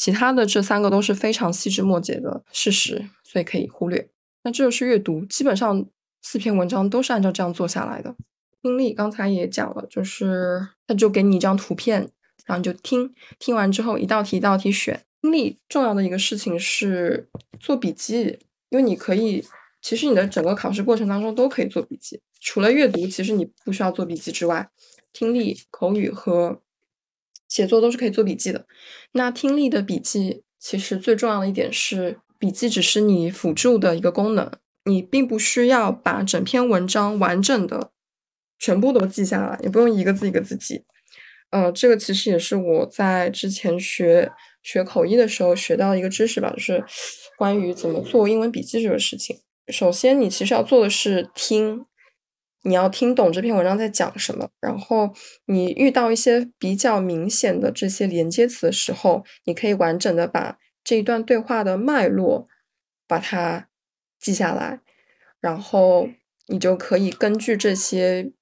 其他的这三个都是非常细枝末节的事实，所以可以忽略。那这就是阅读，基本上四篇文章都是按照这样做下来的。听力刚才也讲了，就是他就给你一张图片，然后你就听，听完之后一道题一道题选。听力重要的一个事情是做笔记，因为你可以，其实你的整个考试过程当中都可以做笔记，除了阅读，其实你不需要做笔记之外，听力、口语和。写作都是可以做笔记的。那听力的笔记其实最重要的一点是，笔记只是你辅助的一个功能，你并不需要把整篇文章完整的全部都记下来，也不用一个字一个字记。呃，这个其实也是我在之前学学口译的时候学到的一个知识吧，就是关于怎么做英文笔记这个事情。首先，你其实要做的是听。你要听懂这篇文章在讲什么，然后你遇到一些比较明显的这些连接词的时候，你可以完整的把这一段对话的脉络把它记下来，然后你就可以根据这些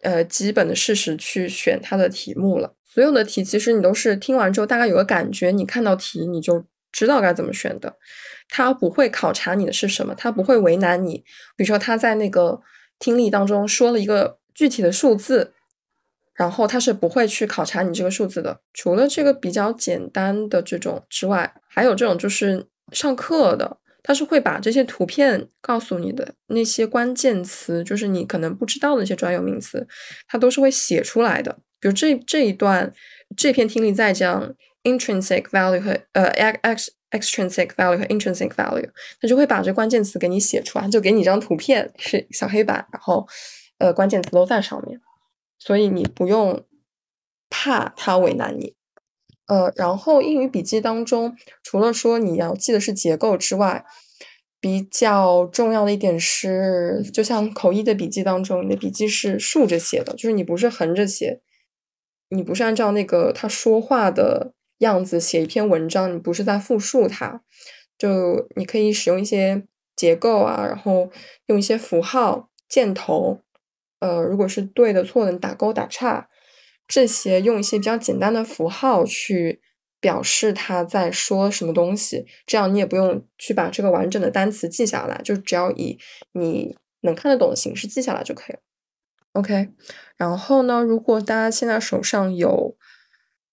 呃基本的事实去选它的题目了。所有的题其实你都是听完之后大概有个感觉，你看到题你就知道该怎么选的。他不会考察你的是什么，他不会为难你。比如说他在那个听力当中说了一个具体的数字，然后他是不会去考察你这个数字的。除了这个比较简单的这种之外，还有这种就是上课的，他是会把这些图片告诉你的那些关键词，就是你可能不知道的一些专有名词，他都是会写出来的。比如这这一段这篇听力在讲 intrinsic value 和呃 x extrinsic value 和 intrinsic value，他就会把这关键词给你写出来，就给你一张图片，是小黑板，然后呃关键词都在上面，所以你不用怕他为难你。呃，然后英语笔记当中，除了说你要记的是结构之外，比较重要的一点是，就像口译的笔记当中，你的笔记是竖着写的，就是你不是横着写，你不是按照那个他说话的。样子写一篇文章，你不是在复述它，就你可以使用一些结构啊，然后用一些符号、箭头，呃，如果是对的、错的，你打勾、打叉，这些用一些比较简单的符号去表示他在说什么东西，这样你也不用去把这个完整的单词记下来，就只要以你能看得懂的形式记下来就可以了。OK，然后呢，如果大家现在手上有。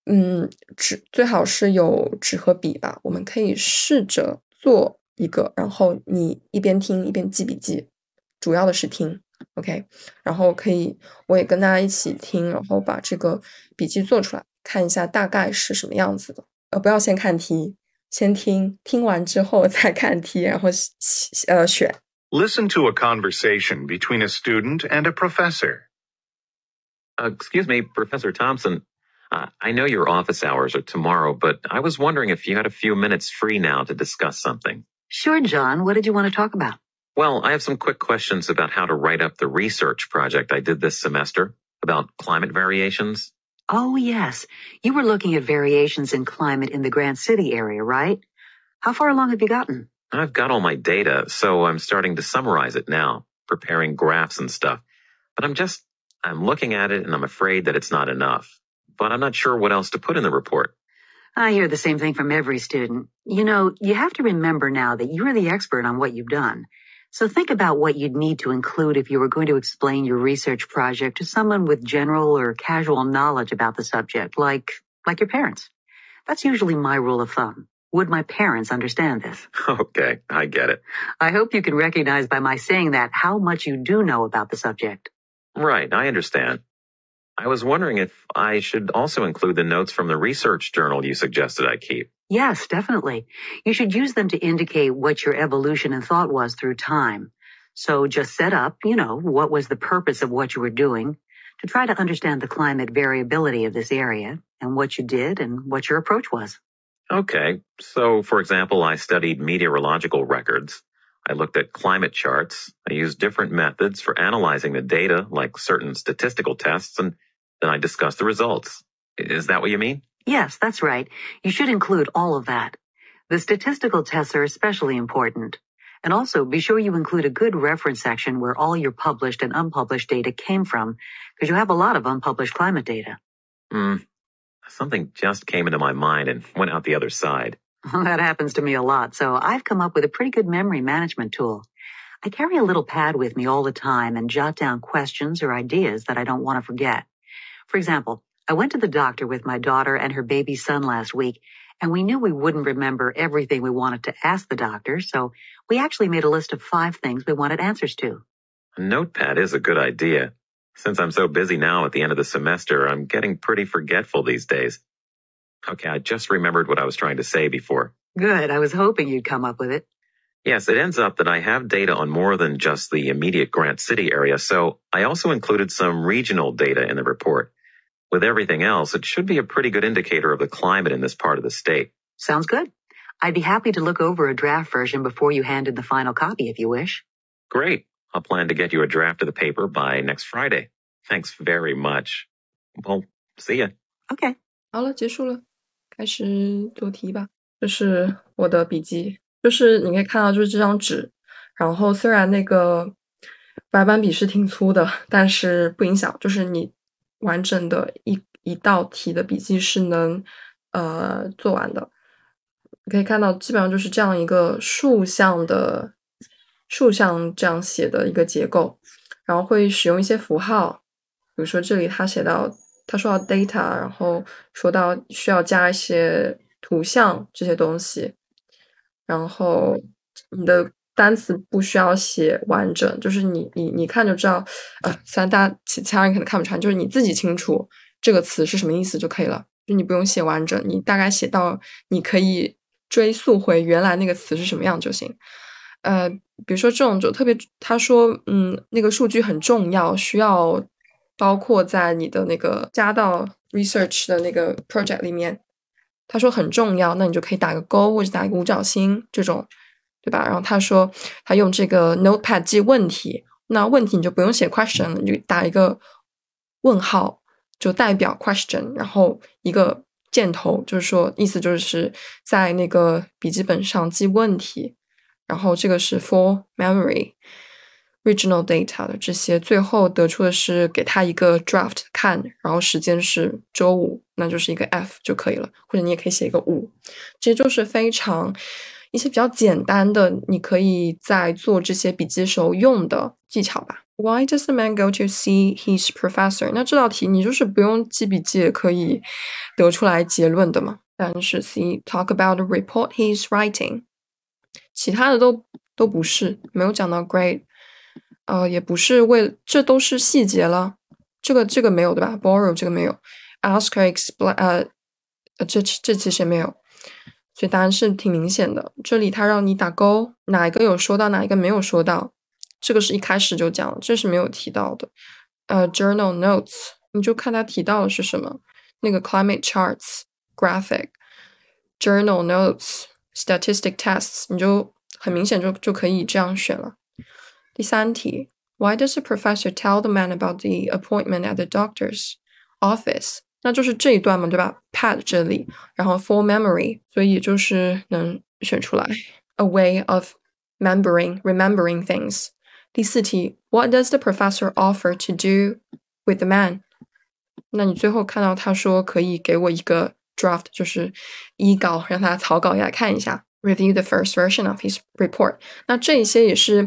嗯，纸最好是有纸和笔吧。我们可以试着做一个，然后你一边听一边记笔记，主要的是听，OK。然后可以，我也跟大家一起听，然后把这个笔记做出来，看一下大概是什么样子的。呃，不要先看题，先听，听完之后 再看题，然后呃选。Listen to a conversation between a student and a professor. Excuse me, Professor Thompson. Uh, I know your office hours are tomorrow, but I was wondering if you had a few minutes free now to discuss something. Sure, John. What did you want to talk about? Well, I have some quick questions about how to write up the research project I did this semester about climate variations. Oh, yes. You were looking at variations in climate in the Grant City area, right? How far along have you gotten? I've got all my data, so I'm starting to summarize it now, preparing graphs and stuff. But I'm just, I'm looking at it and I'm afraid that it's not enough but I'm not sure what else to put in the report. I hear the same thing from every student. You know, you have to remember now that you're the expert on what you've done. So think about what you'd need to include if you were going to explain your research project to someone with general or casual knowledge about the subject, like, like your parents. That's usually my rule of thumb. Would my parents understand this? Okay, I get it. I hope you can recognize by my saying that how much you do know about the subject. Right, I understand. I was wondering if I should also include the notes from the research journal you suggested I keep. Yes, definitely. You should use them to indicate what your evolution and thought was through time. So just set up, you know, what was the purpose of what you were doing to try to understand the climate variability of this area and what you did and what your approach was. Okay. So, for example, I studied meteorological records. I looked at climate charts. I used different methods for analyzing the data, like certain statistical tests, and then I discuss the results. Is that what you mean? Yes, that's right. You should include all of that. The statistical tests are especially important. And also be sure you include a good reference section where all your published and unpublished data came from, because you have a lot of unpublished climate data. Hmm. Something just came into my mind and went out the other side. that happens to me a lot, so I've come up with a pretty good memory management tool. I carry a little pad with me all the time and jot down questions or ideas that I don't want to forget. For example, I went to the doctor with my daughter and her baby son last week, and we knew we wouldn't remember everything we wanted to ask the doctor, so we actually made a list of five things we wanted answers to. A notepad is a good idea. Since I'm so busy now at the end of the semester, I'm getting pretty forgetful these days. Okay, I just remembered what I was trying to say before. Good. I was hoping you'd come up with it. Yes, it ends up that I have data on more than just the immediate Grant City area, so I also included some regional data in the report With everything else, it should be a pretty good indicator of the climate in this part of the state. Sounds good. I'd be happy to look over a draft version before you hand in the final copy if you wish. Great. I'll plan to get you a draft of the paper by next Friday. Thanks very much. Well, see ya. Okay. 好了，结束了，开始做题吧。这是我的笔记，就是你可以看到，就是这张纸。然后虽然那个白板笔是挺粗的，但是不影响，就是你 完整的一一道题的笔记是能呃做完的。可以看到，基本上就是这样一个竖向的竖向这样写的一个结构，然后会使用一些符号，比如说这里他写到他说到 data，然后说到需要加一些图像这些东西，然后你的。单词不需要写完整，就是你你你看就知道，呃，虽然大家其其他人可能看不出来，就是你自己清楚这个词是什么意思就可以了，就你不用写完整，你大概写到你可以追溯回原来那个词是什么样就行。呃，比如说这种就特别，他说，嗯，那个数据很重要，需要包括在你的那个加到 research 的那个 project 里面，他说很重要，那你就可以打个勾或者打一个五角星这种。对吧？然后他说他用这个 Notepad 记问题，那问题你就不用写 question 了，你就打一个问号，就代表 question，然后一个箭头，就是说意思就是在那个笔记本上记问题。然后这个是 for memory regional data 的这些，最后得出的是给他一个 draft 看，然后时间是周五，那就是一个 F 就可以了，或者你也可以写一个五，这就是非常。一些比较简单的，你可以在做这些笔记时候用的技巧吧。Why does the man go to see his professor？那这道题你就是不用记笔记也可以得出来结论的嘛。但是 C talk about the report he's writing，其他的都都不是，没有讲到 grade，呃，也不是为，这都是细节了。这个这个没有对吧？Borrow 这个没有，ask her explain，呃，这这其实没有。所以答案是挺明显的。这里他让你打勾，哪一个有说到，哪一个没有说到，这个是一开始就讲了，这是没有提到的。呃，journal notes，你就看他提到的是什么，那个 climate charts graphic，journal notes，statistic tests，你就很明显就就可以这样选了。第三题，Why does the professor tell the man about the appointment at the doctor's office？那就是这一段嘛，对吧？Pad 这里，然后 for memory，所以就是能选出来。A way of remembering remembering things。第四题，What does the professor offer to do with the man？那你最后看到他说可以给我一个 draft，就是一稿，让他草稿来看一下。Review the first version of his report。那这一些也是，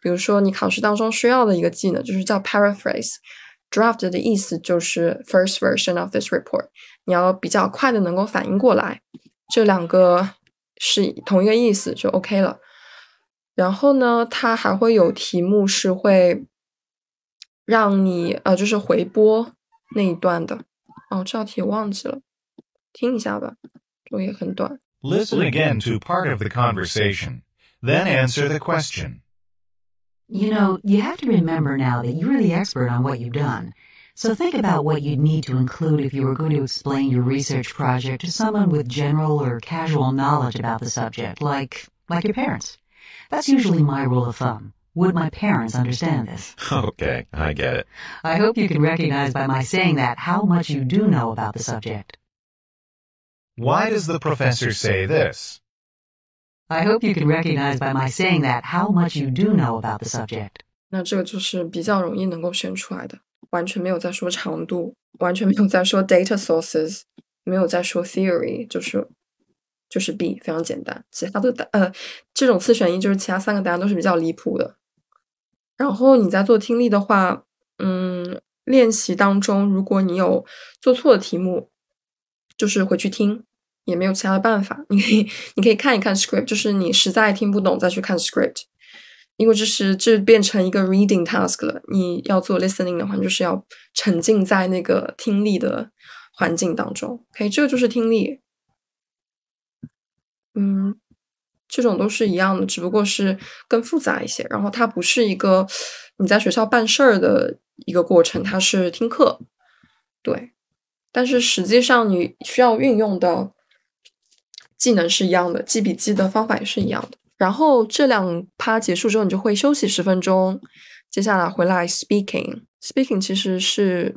比如说你考试当中需要的一个技能，就是叫 paraphrase。 Draft 的意思就是 first version of this report，你要比较快的能够反应过来，这两个是同一个意思就 OK 了。然后呢，它还会有题目是会让你呃，就是回播那一段的。哦，这道题我忘记了，听一下吧，作业很短。Listen again to part of the conversation, then answer the question. You know, you have to remember now that you're the expert on what you've done. So think about what you'd need to include if you were going to explain your research project to someone with general or casual knowledge about the subject, like, like your parents. That's usually my rule of thumb. Would my parents understand this? Okay, I get it. I hope you can recognize by my saying that how much you do know about the subject. Why does the professor say this? I hope you can recognize by my saying that how much you do know about the subject. 那这个就是比较容易能够选出来的，完全没有在说长度，完全没有在说 data sources，没有在说 theory，就是就是 B，非常简单。其他的答呃，这种四选一就是其他三个答案都是比较离谱的。然后你在做听力的话，嗯，练习当中如果你有做错的题目，就是回去听。也没有其他的办法，你可以你可以看一看 script，就是你实在听不懂再去看 script，因为这是这变成一个 reading task 了。你要做 listening 的话，就是要沉浸在那个听力的环境当中。OK，这个就是听力。嗯，这种都是一样的，只不过是更复杂一些。然后它不是一个你在学校办事儿的一个过程，它是听课。对，但是实际上你需要运用到。技能是一样的，记笔记的方法也是一样的。然后这两趴结束之后，你就会休息十分钟。接下来回来 speaking，speaking 其实是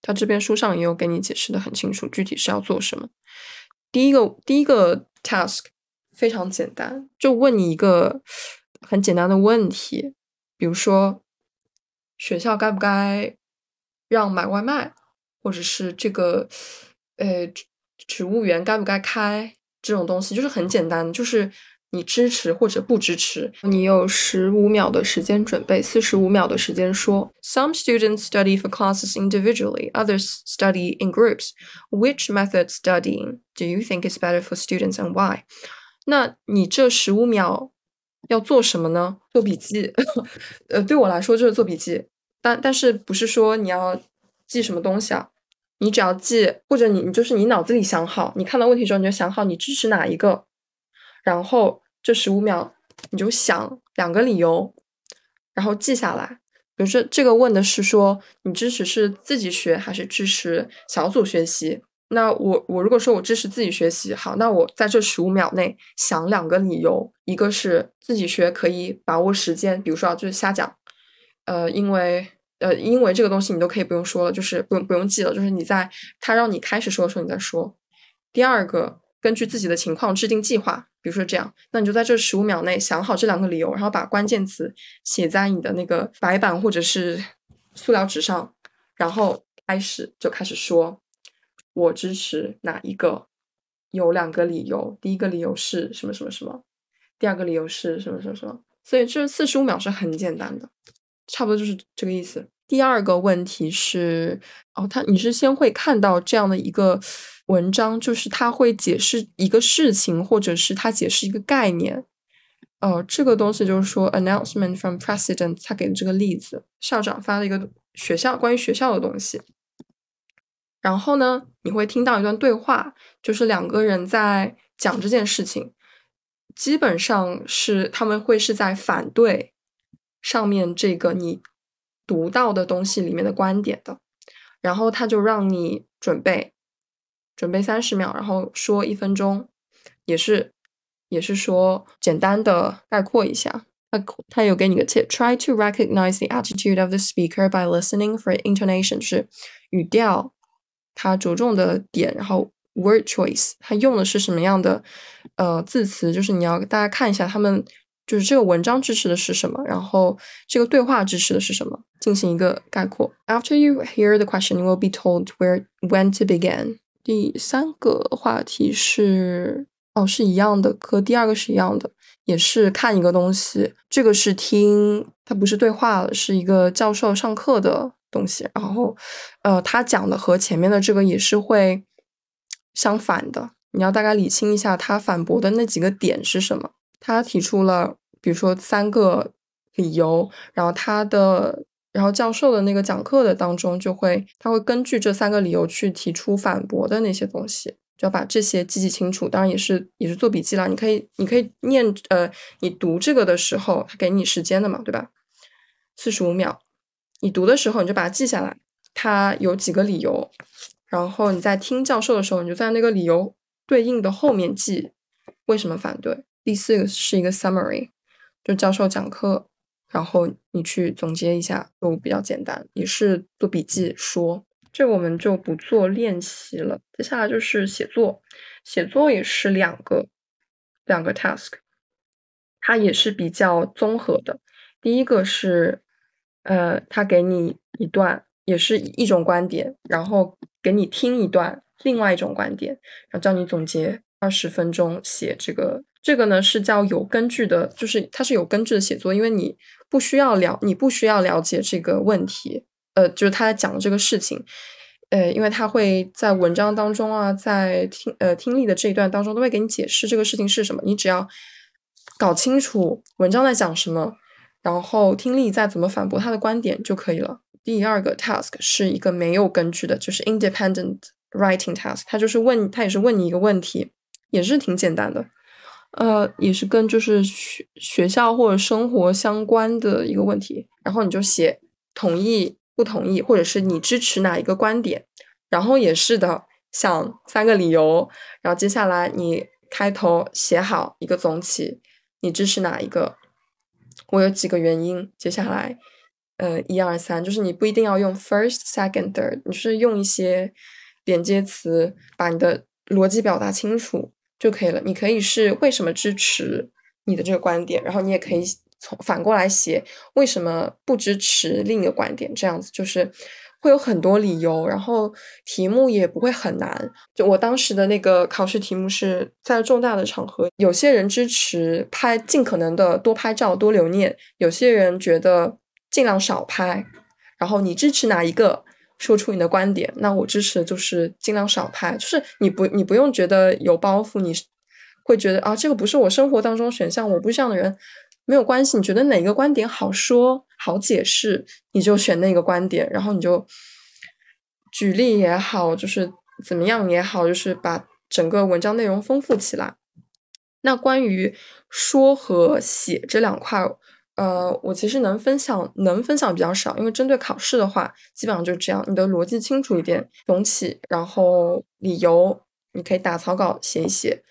他这边书上也有给你解释的很清楚，具体是要做什么。第一个第一个 task 非常简单，就问你一个很简单的问题，比如说学校该不该让买外卖，或者是这个呃植植物园该不该开这种东西，就是很简单，就是你支持或者不支持。你有十五秒的时间准备，四十五秒的时间说。Some students study for classes individually, others study in groups. Which method studying do you think is better for students and why? 那你这十五秒要做什么呢？做笔记。呃，对我来说就是做笔记，但但是不是说你要记什么东西啊？你只要记，或者你你就是你脑子里想好，你看到问题之后你就想好你支持哪一个，然后这十五秒你就想两个理由，然后记下来。比如说这个问的是说你支持是自己学还是支持小组学习？那我我如果说我支持自己学习，好，那我在这十五秒内想两个理由，一个是自己学可以把握时间，比如说啊就是瞎讲，呃，因为呃因为这个东西你都可以不用说了，就是不用不用记了，就是你在他让你开始说的时候你再说。第二个，根据自己的情况制定计划，比如说这样，那你就在这十五秒内想好这两个理由，然后把关键词写在你的那个白板或者是塑料纸上，然后开始就开始说。我支持哪一个？有两个理由，第一个理由是什么什么什么，第二个理由是什么什么什么。所以这四十五秒是很简单的，差不多就是这个意思。第二个问题是，哦，他你是先会看到这样的一个文章，就是他会解释一个事情，或者是他解释一个概念。呃，这个东西就是说，announcement from president，他给的这个例子，校长发了一个学校关于学校的东西。然后呢，你会听到一段对话，就是两个人在讲这件事情，基本上是他们会是在反对上面这个你读到的东西里面的观点的。然后他就让你准备，准备三十秒，然后说一分钟，也是也是说简单的概括一下。他他有给你个 tip，try to recognize the attitude of the speaker by listening for intonation，就是语调。它着重的点，然后 word choice，它用的是什么样的呃字词？就是你要大家看一下，他们就是这个文章支持的是什么，然后这个对话支持的是什么，进行一个概括。After you hear the question, you will be told where when to begin。第三个话题是哦，是一样的，和第二个是一样的，也是看一个东西。这个是听，它不是对话了，是一个教授上课的。东西，然后，呃，他讲的和前面的这个也是会相反的。你要大概理清一下他反驳的那几个点是什么。他提出了，比如说三个理由，然后他的，然后教授的那个讲课的当中就会，他会根据这三个理由去提出反驳的那些东西，就要把这些记记清楚。当然也是也是做笔记啦，你可以你可以念，呃，你读这个的时候，他给你时间的嘛，对吧？四十五秒。你读的时候，你就把它记下来，它有几个理由，然后你在听教授的时候，你就在那个理由对应的后面记为什么反对。第四个是一个 summary，就教授讲课，然后你去总结一下，就比较简单，也是做笔记说。这我们就不做练习了。接下来就是写作，写作也是两个两个 task，它也是比较综合的。第一个是。呃，他给你一段，也是一种观点，然后给你听一段另外一种观点，然后叫你总结二十分钟写这个。这个呢是叫有根据的，就是它是有根据的写作，因为你不需要了，你不需要了解这个问题，呃，就是他在讲的这个事情，呃，因为他会在文章当中啊，在听呃听力的这一段当中都会给你解释这个事情是什么，你只要搞清楚文章在讲什么。然后听力再怎么反驳他的观点就可以了。第二个 task 是一个没有根据的，就是 independent writing task。他就是问他也是问你一个问题，也是挺简单的，呃，也是跟就是学学校或者生活相关的一个问题。然后你就写同意、不同意，或者是你支持哪一个观点。然后也是的，想三个理由。然后接下来你开头写好一个总体，你支持哪一个？我有几个原因，接下来，呃，一二三，就是你不一定要用 first, second, third，你是用一些连接词把你的逻辑表达清楚就可以了。你可以是为什么支持你的这个观点，然后你也可以从反过来写为什么不支持另一个观点，这样子就是会有很多理由，然后题目也不会很难。就我当时的那个考试题目是在重大的场合，有些人支持拍尽可能的多拍照多留念，有些人觉得尽量少拍。然后你支持哪一个？说出你的观点。那我支持就是尽量少拍，就是你不你不用觉得有包袱，你会觉得啊这个不是我生活当中选项，我不是这样的人。没有关系，你觉得哪个观点好说、好解释，你就选那个观点，然后你就举例也好，就是怎么样也好，就是把整个文章内容丰富起来。那关于说和写这两块，呃，我其实能分享能分享比较少，因为针对考试的话，基本上就是这样，你的逻辑清楚一点，总起，然后理由你可以打草稿写一写。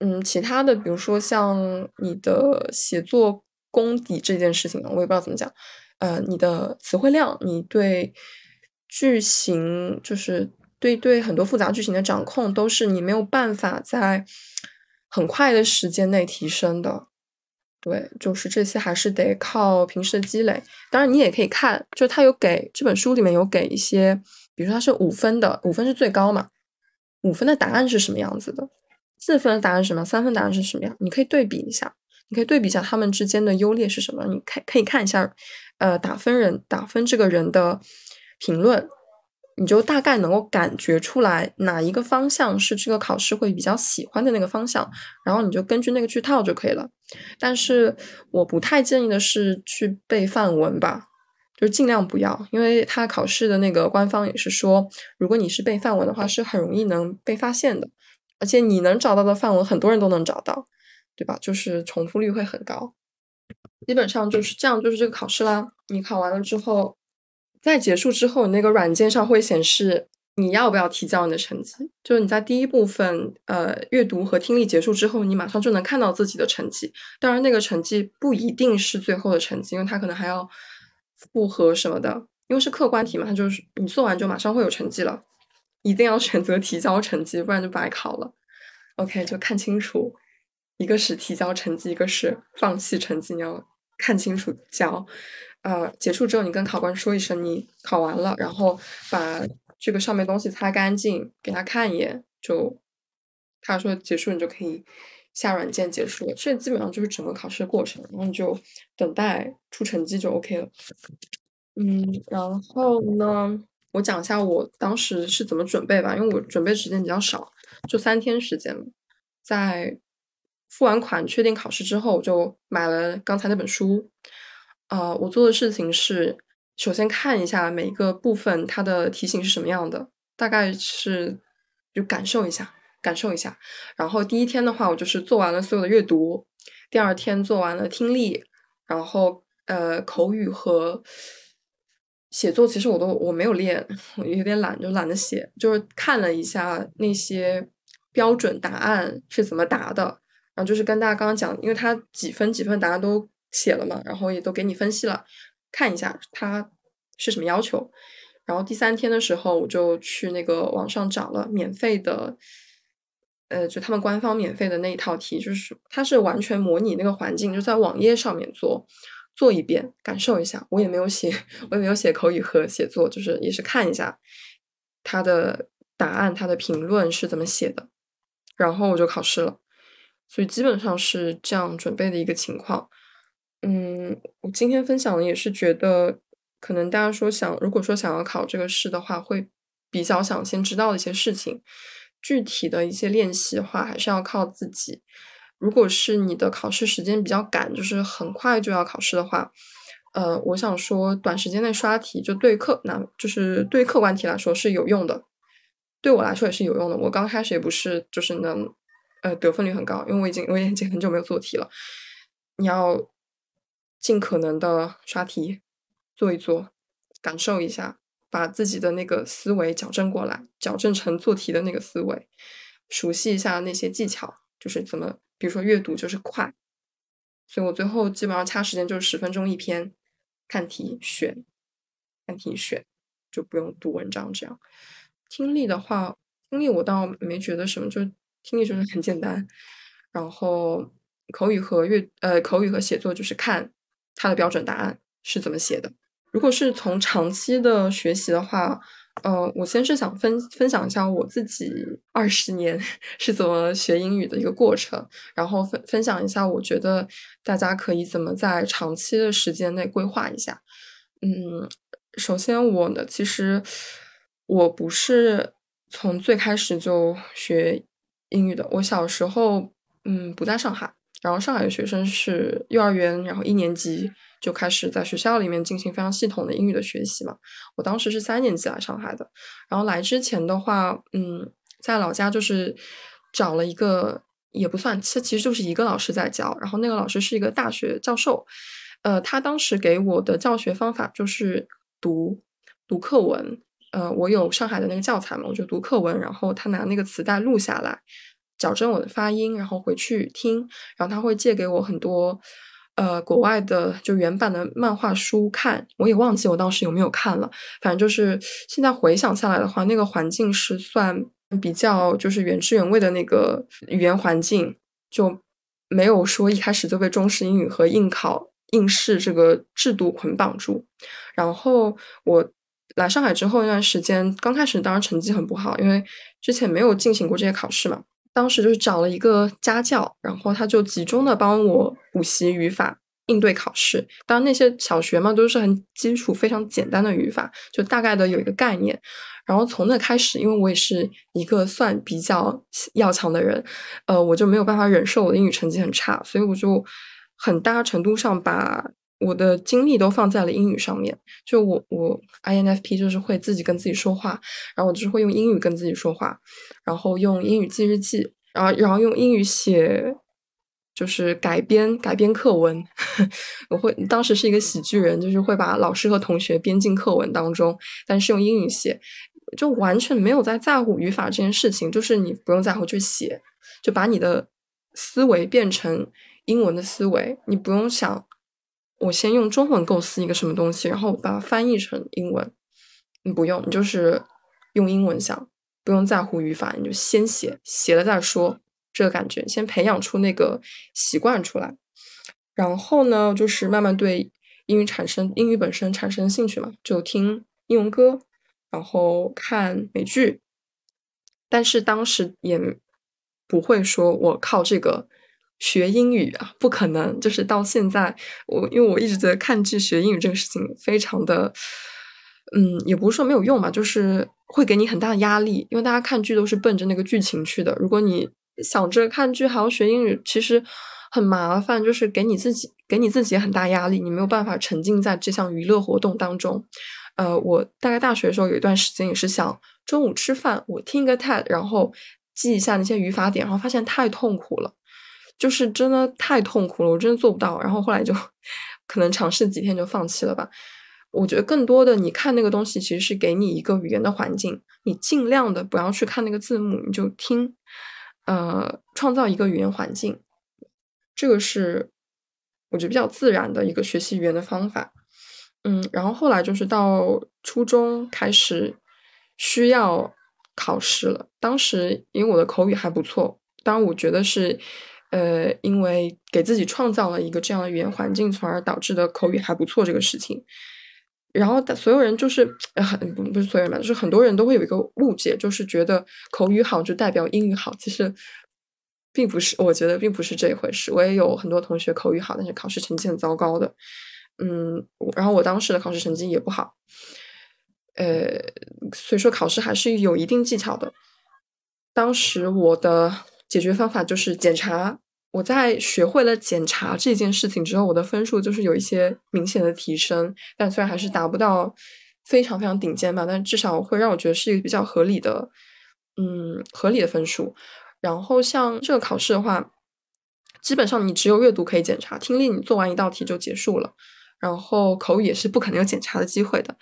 嗯，其他的，比如说像你的写作功底这件事情，我也不知道怎么讲。呃，你的词汇量，你对句型，就是对对很多复杂句型的掌控，都是你没有办法在很快的时间内提升的。对，就是这些还是得靠平时的积累。当然，你也可以看，就是他有给这本书里面有给一些，比如说它是五分的，五分是最高嘛，五分的答案是什么样子的。四分的答案是什么？三分答案是什么样？你可以对比一下，你可以对比一下他们之间的优劣是什么？你看可以看一下，呃，打分人打分这个人的评论，你就大概能够感觉出来哪一个方向是这个考试会比较喜欢的那个方向，然后你就根据那个去套就可以了。但是我不太建议的是去背范文吧，就尽量不要，因为他考试的那个官方也是说，如果你是背范文的话，是很容易能被发现的。而且你能找到的范文，很多人都能找到，对吧？就是重复率会很高，基本上就是这样，就是这个考试啦。你考完了之后，在结束之后，那个软件上会显示你要不要提交你的成绩。就是你在第一部分，呃，阅读和听力结束之后，你马上就能看到自己的成绩。当然，那个成绩不一定是最后的成绩，因为它可能还要复核什么的。因为是客观题嘛，它就是你做完就马上会有成绩了。一定要选择提交成绩，不然就白考了。OK，就看清楚，一个是提交成绩，一个是放弃成绩，你要看清楚交。呃，结束之后你跟考官说一声你考完了，然后把这个上面东西擦干净，给他看一眼，就他说结束，你就可以下软件结束了。这基本上就是整个考试的过程，然后你就等待出成绩就 OK 了。嗯，然后呢？我讲一下我当时是怎么准备吧，因为我准备时间比较少，就三天时间。在付完款、确定考试之后，我就买了刚才那本书。呃，我做的事情是，首先看一下每一个部分它的题型是什么样的，大概是就感受一下，感受一下。然后第一天的话，我就是做完了所有的阅读，第二天做完了听力，然后呃口语和。写作其实我都我没有练，我有点懒，就懒得写。就是看了一下那些标准答案是怎么答的，然后就是跟大家刚刚讲，因为他几分几分答案都写了嘛，然后也都给你分析了，看一下他是什么要求。然后第三天的时候，我就去那个网上找了免费的，呃，就他们官方免费的那一套题，就是它是完全模拟那个环境，就在网页上面做。做一遍，感受一下。我也没有写，我也没有写口语和写作，就是也是看一下他的答案，他的评论是怎么写的，然后我就考试了。所以基本上是这样准备的一个情况。嗯，我今天分享的也是觉得，可能大家说想，如果说想要考这个试的话，会比较想先知道一些事情，具体的一些练习的话，还是要靠自己。如果是你的考试时间比较赶，就是很快就要考试的话，呃，我想说短时间内刷题，就对客，那就是对客观题来说是有用的，对我来说也是有用的。我刚开始也不是就是能，呃，得分率很高，因为我已经我已经很久没有做题了。你要尽可能的刷题，做一做，感受一下，把自己的那个思维矫正过来，矫正成做题的那个思维，熟悉一下那些技巧，就是怎么。比如说阅读就是快，所以我最后基本上掐时间就是十分钟一篇，看题选，看题选，就不用读文章这样。听力的话，听力我倒没觉得什么，就听力就是很简单。然后口语和阅呃口语和写作就是看它的标准答案是怎么写的，如果是从长期的学习的话，呃，我先是想分分享一下我自己二十年 是怎么学英语的一个过程，然后分分享一下我觉得大家可以怎么在长期的时间内规划一下。嗯，首先我呢，其实我不是从最开始就学英语的，我小时候嗯不在上海。然后上海的学生是幼儿园，然后一年级就开始在学校里面进行非常系统的英语的学习嘛。我当时是三年级来上海的，然后来之前的话，嗯，在老家就是找了一个也不算，其其实就是一个老师在教，然后那个老师是一个大学教授，呃，他当时给我的教学方法就是读读课文，呃，我有上海的那个教材嘛，我就读课文，然后他拿那个磁带录下来。矫正我的发音，然后回去听，然后他会借给我很多，呃，国外的就原版的漫画书看，我也忘记我当时有没有看了。反正就是现在回想下来的话，那个环境是算比较就是原汁原味的那个语言环境，就没有说一开始就被中式英语和应考应试这个制度捆绑住。然后我来上海之后那段时间，刚开始当然成绩很不好，因为之前没有进行过这些考试嘛。当时就是找了一个家教，然后他就集中的帮我补习语法，应对考试。当然那些小学嘛都是很基础、非常简单的语法，就大概的有一个概念。然后从那开始，因为我也是一个算比较要强的人，呃，我就没有办法忍受我的英语成绩很差，所以我就很大程度上把。我的精力都放在了英语上面，就我我 INFP 就是会自己跟自己说话，然后我就是会用英语跟自己说话，然后用英语记日记，然后然后用英语写，就是改编改编课文。我会当时是一个喜剧人，就是会把老师和同学编进课文当中，但是用英语写，就完全没有在在乎语法这件事情，就是你不用在乎就写，就把你的思维变成英文的思维，你不用想。我先用中文构思一个什么东西，然后把它翻译成英文。你不用，你就是用英文想，不用在乎语法，你就先写，写了再说。这个感觉，先培养出那个习惯出来。然后呢，就是慢慢对英语产生英语本身产生兴趣嘛，就听英文歌，然后看美剧。但是当时也不会说我靠这个。学英语啊，不可能！就是到现在，我因为我一直觉得看剧学英语这个事情非常的，嗯，也不是说没有用嘛，就是会给你很大的压力。因为大家看剧都是奔着那个剧情去的，如果你想着看剧还要学英语，其实很麻烦，就是给你自己给你自己很大压力，你没有办法沉浸在这项娱乐活动当中。呃，我大概大学的时候有一段时间也是想中午吃饭，我听一个 TED，然后记一下那些语法点，然后发现太痛苦了。就是真的太痛苦了，我真的做不到。然后后来就可能尝试几天就放弃了吧。我觉得更多的你看那个东西，其实是给你一个语言的环境，你尽量的不要去看那个字幕，你就听，呃，创造一个语言环境。这个是我觉得比较自然的一个学习语言的方法。嗯，然后后来就是到初中开始需要考试了。当时因为我的口语还不错，当然我觉得是。呃，因为给自己创造了一个这样的语言环境，从而导致的口语还不错这个事情。然后所有人就是很不不是所有人吧，就是很多人都会有一个误解，就是觉得口语好就代表英语好，其实并不是，我觉得并不是这一回事。我也有很多同学口语好，但是考试成绩很糟糕的。嗯，然后我当时的考试成绩也不好。呃，所以说考试还是有一定技巧的。当时我的。解决方法就是检查。我在学会了检查这件事情之后，我的分数就是有一些明显的提升。但虽然还是达不到非常非常顶尖吧，但至少会让我觉得是一个比较合理的，嗯，合理的分数。然后像这个考试的话，基本上你只有阅读可以检查，听力你做完一道题就结束了。然后口语也是不可能有检查的机会的。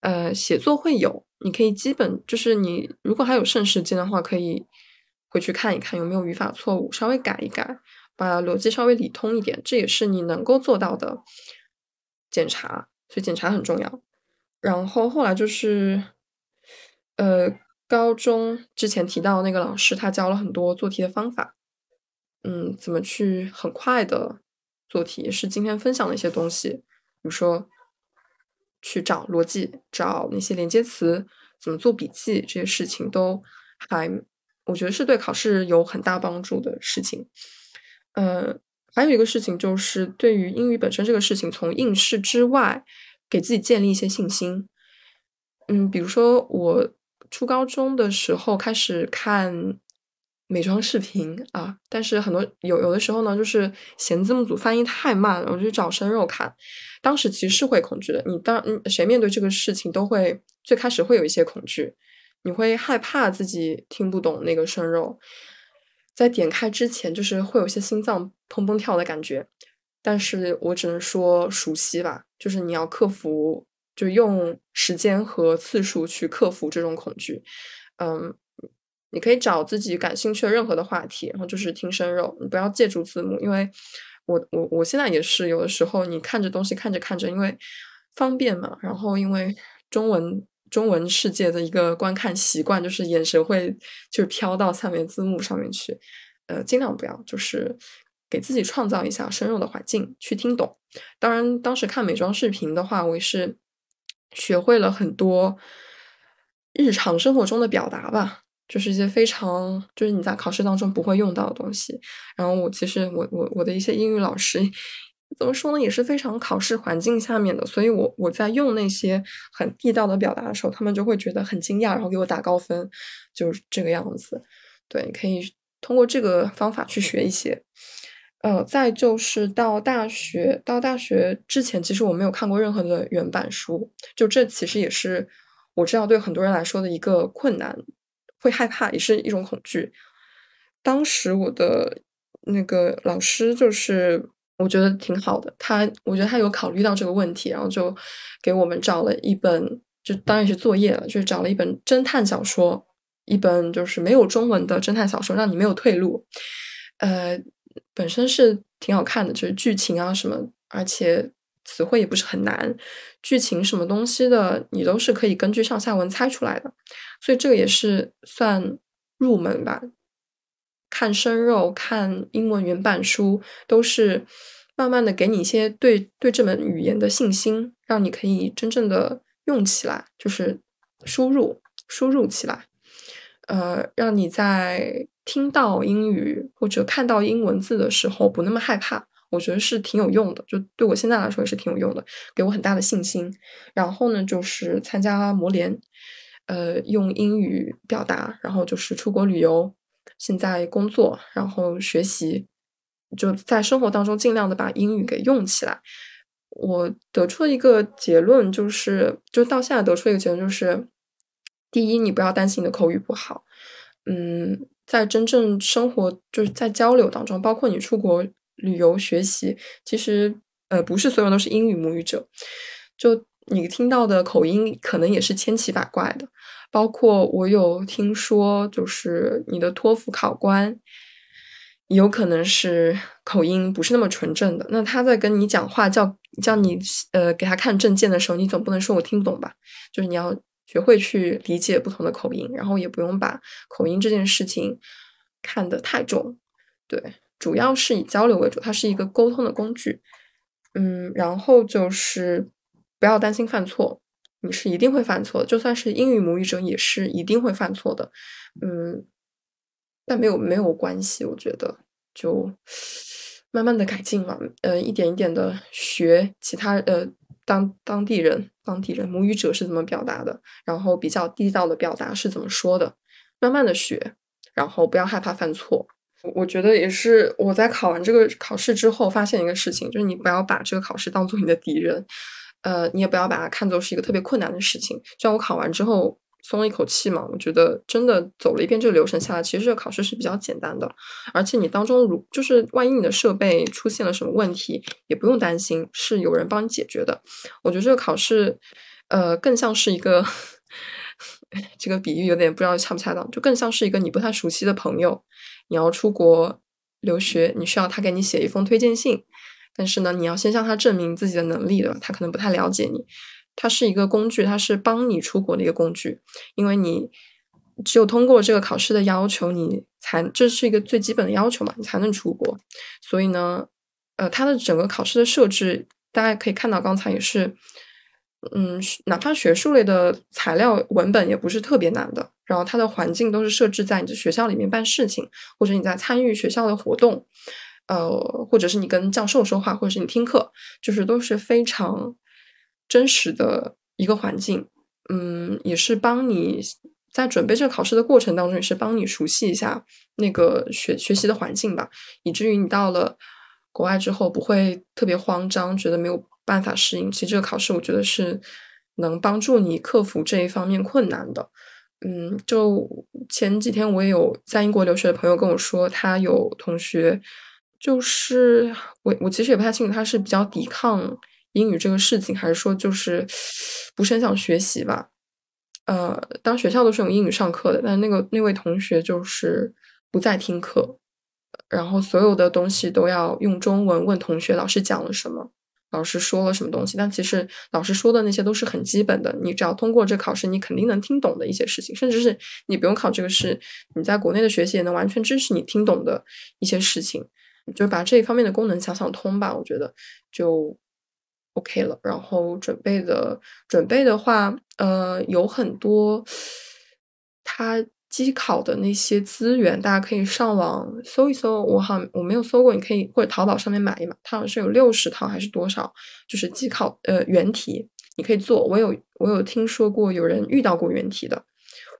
呃，写作会有，你可以基本就是你如果还有剩时间的话，可以。回去看一看有没有语法错误，稍微改一改，把逻辑稍微理通一点，这也是你能够做到的检查。所以检查很重要。然后后来就是，呃，高中之前提到那个老师，他教了很多做题的方法，嗯，怎么去很快的做题，是今天分享的一些东西，比如说去找逻辑，找那些连接词，怎么做笔记，这些事情都还，我觉得是对考试有很大帮助的事情。呃，还有一个事情就是对于英语本身这个事情，从应试之外，给自己建立一些信心。嗯，比如说我初高中的时候开始看。美妆视频啊，但是很多有有的时候呢，就是嫌字幕组翻译太慢了，我就找生肉看。当时其实是会恐惧的，你当嗯谁面对这个事情都会最开始会有一些恐惧，你会害怕自己听不懂那个生肉，在点开之前就是会有些心脏砰砰跳的感觉。但是我只能说熟悉吧，就是你要克服，就用时间和次数去克服这种恐惧，嗯。你可以找自己感兴趣的任何的话题，然后就是听生肉，你不要借助字幕，因为我我我现在也是有的时候你看着东西看着看着，因为方便嘛，然后因为中文中文世界的一个观看习惯，就是眼神会就是飘到下面字幕上面去，呃，尽量不要，就是给自己创造一下深入的环境去听懂。当然，当时看美妆视频的话，我也是学会了很多日常生活中的表达吧。就是一些非常，就是你在考试当中不会用到的东西。然后我其实我我我的一些英语老师，怎么说呢，也是非常考试环境下面的。所以我我在用那些很地道的表达的时候，他们就会觉得很惊讶，然后给我打高分，就是这个样子。对，可以通过这个方法去学一些。呃，再就是到大学，到大学之前，其实我没有看过任何的原版书，就这其实也是我知道对很多人来说的一个困难。会害怕也是一种恐惧。当时我的那个老师就是我觉得挺好的，他我觉得他有考虑到这个问题，然后就给我们找了一本，就当然是作业了，就是找了一本侦探小说，一本就是没有中文的侦探小说，让你没有退路。呃，本身是挺好看的，就是剧情啊什么，而且词汇也不是很难，剧情什么东西的你都是可以根据上下文猜出来的。所以这个也是算入门吧，看生肉、看英文原版书，都是慢慢的给你一些对对这门语言的信心，让你可以真正的用起来，就是输入输入起来，呃，让你在听到英语或者看到英文字的时候不那么害怕，我觉得是挺有用的，就对我现在来说也是挺有用的，给我很大的信心。然后呢，就是参加模联。呃，用英语表达，然后就是出国旅游，现在工作，然后学习，就在生活当中尽量的把英语给用起来。我得出一个结论，就是就到现在得出一个结论，就是第一，你不要担心你的口语不好。嗯，在真正生活就是在交流当中，包括你出国旅游学习，其实呃，不是所有人都是英语母语者，就。你听到的口音可能也是千奇百怪的，包括我有听说，就是你的托福考官有可能是口音不是那么纯正的。那他在跟你讲话，叫叫你呃给他看证件的时候，你总不能说我听不懂吧？就是你要学会去理解不同的口音，然后也不用把口音这件事情看得太重。对，主要是以交流为主，它是一个沟通的工具。嗯，然后就是。不要担心犯错，你是一定会犯错。就算是英语母语者，也是一定会犯错的。嗯，但没有没有关系，我觉得就慢慢的改进嘛。呃，一点一点的学其他呃当当地人当地人母语者是怎么表达的，然后比较地道的表达是怎么说的，慢慢的学，然后不要害怕犯错。我觉得也是我在考完这个考试之后发现一个事情，就是你不要把这个考试当做你的敌人。呃，你也不要把它看作是一个特别困难的事情。像我考完之后松了一口气嘛，我觉得真的走了一遍这个流程下来，其实这个考试是比较简单的。而且你当中如就是万一你的设备出现了什么问题，也不用担心，是有人帮你解决的。我觉得这个考试，呃，更像是一个 这个比喻有点不知道恰不恰当，就更像是一个你不太熟悉的朋友，你要出国留学，你需要他给你写一封推荐信。但是呢，你要先向他证明自己的能力的，他可能不太了解你。它是一个工具，它是帮你出国的一个工具，因为你只有通过这个考试的要求，你才这是一个最基本的要求嘛，你才能出国。所以呢，呃，它的整个考试的设置，大家可以看到，刚才也是嗯，哪怕学术类的材料文本也不是特别难的。然后它的环境都是设置在你的学校里面办事情，或者你在参与学校的活动，呃，或者是你跟教授说话，或者是你听课，就是都是非常真实的一个环境。嗯，也是帮你在准备这个考试的过程当中，也是帮你熟悉一下那个学学习的环境吧，以至于你到了国外之后不会特别慌张，觉得没有。办法适应，其实这个考试我觉得是能帮助你克服这一方面困难的。嗯，就前几天我也有在英国留学的朋友跟我说，他有同学就是我我其实也不太清楚他是比较抵抗英语这个事情，还是说就是不是很想学习吧。呃，当学校都是用英语上课的，但那个那位同学就是不再听课，然后所有的东西都要用中文问同学老师讲了什么。老师说了什么东西？但其实老师说的那些都是很基本的，你只要通过这考试，你肯定能听懂的一些事情，甚至是你不用考这个试，你在国内的学习也能完全支持你听懂的一些事情，就把这一方面的功能想想通吧，我觉得就 OK 了。然后准备的准备的话，呃，有很多，他。机考的那些资源，大家可以上网搜一搜。我好我没有搜过，你可以或者淘宝上面买一买。它好像是有六十套还是多少，就是机考呃原题，你可以做。我有我有听说过有人遇到过原题的。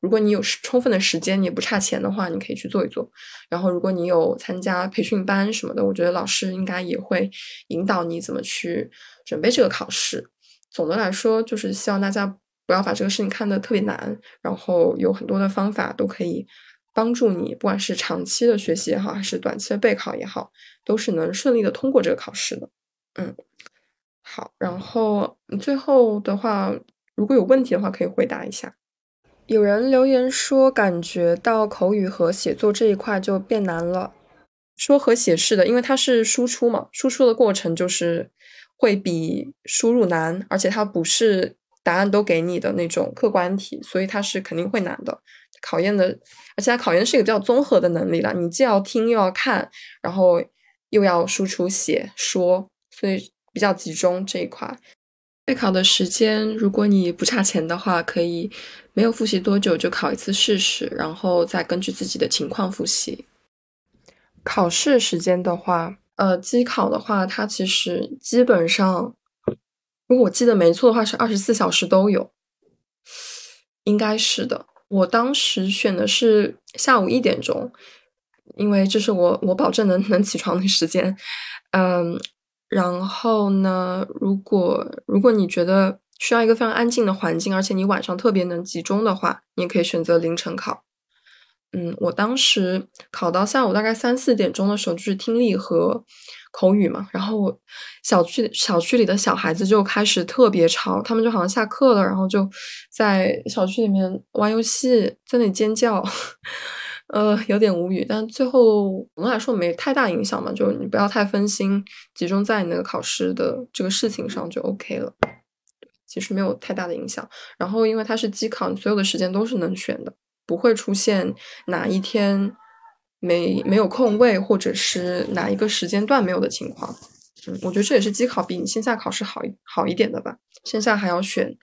如果你有充分的时间，你也不差钱的话，你可以去做一做。然后如果你有参加培训班什么的，我觉得老师应该也会引导你怎么去准备这个考试。总的来说，就是希望大家。不要把这个事情看得特别难，然后有很多的方法都可以帮助你，不管是长期的学习也好，还是短期的备考也好，都是能顺利的通过这个考试的。嗯，好，然后最后的话，如果有问题的话，可以回答一下。有人留言说，感觉到口语和写作这一块就变难了。说和写是的，因为它是输出嘛，输出的过程就是会比输入难，而且它不是。答案都给你的那种客观题，所以它是肯定会难的，考验的，而且它考验是一个比较综合的能力了。你既要听又要看，然后又要输出写说，所以比较集中这一块。备考的时间，如果你不差钱的话，可以没有复习多久就考一次试试，然后再根据自己的情况复习。考试时间的话，呃，机考的话，它其实基本上。如果我记得没错的话，是二十四小时都有，应该是的。我当时选的是下午一点钟，因为这是我我保证能能起床的时间。嗯，然后呢，如果如果你觉得需要一个非常安静的环境，而且你晚上特别能集中的话，你也可以选择凌晨考。嗯，我当时考到下午大概三四点钟的时候，就是听力和口语嘛。然后小区小区里的小孩子就开始特别吵，他们就好像下课了，然后就在小区里面玩游戏，在那里尖叫，呃，有点无语。但最后总的来说没太大影响嘛，就你不要太分心，集中在你那个考试的这个事情上就 OK 了。其实没有太大的影响。然后因为它是机考，所有的时间都是能选的。不会出现哪一天没没有空位，或者是哪一个时间段没有的情况。嗯，我觉得这也是机考比你线下考试好好一点的吧。线下还要选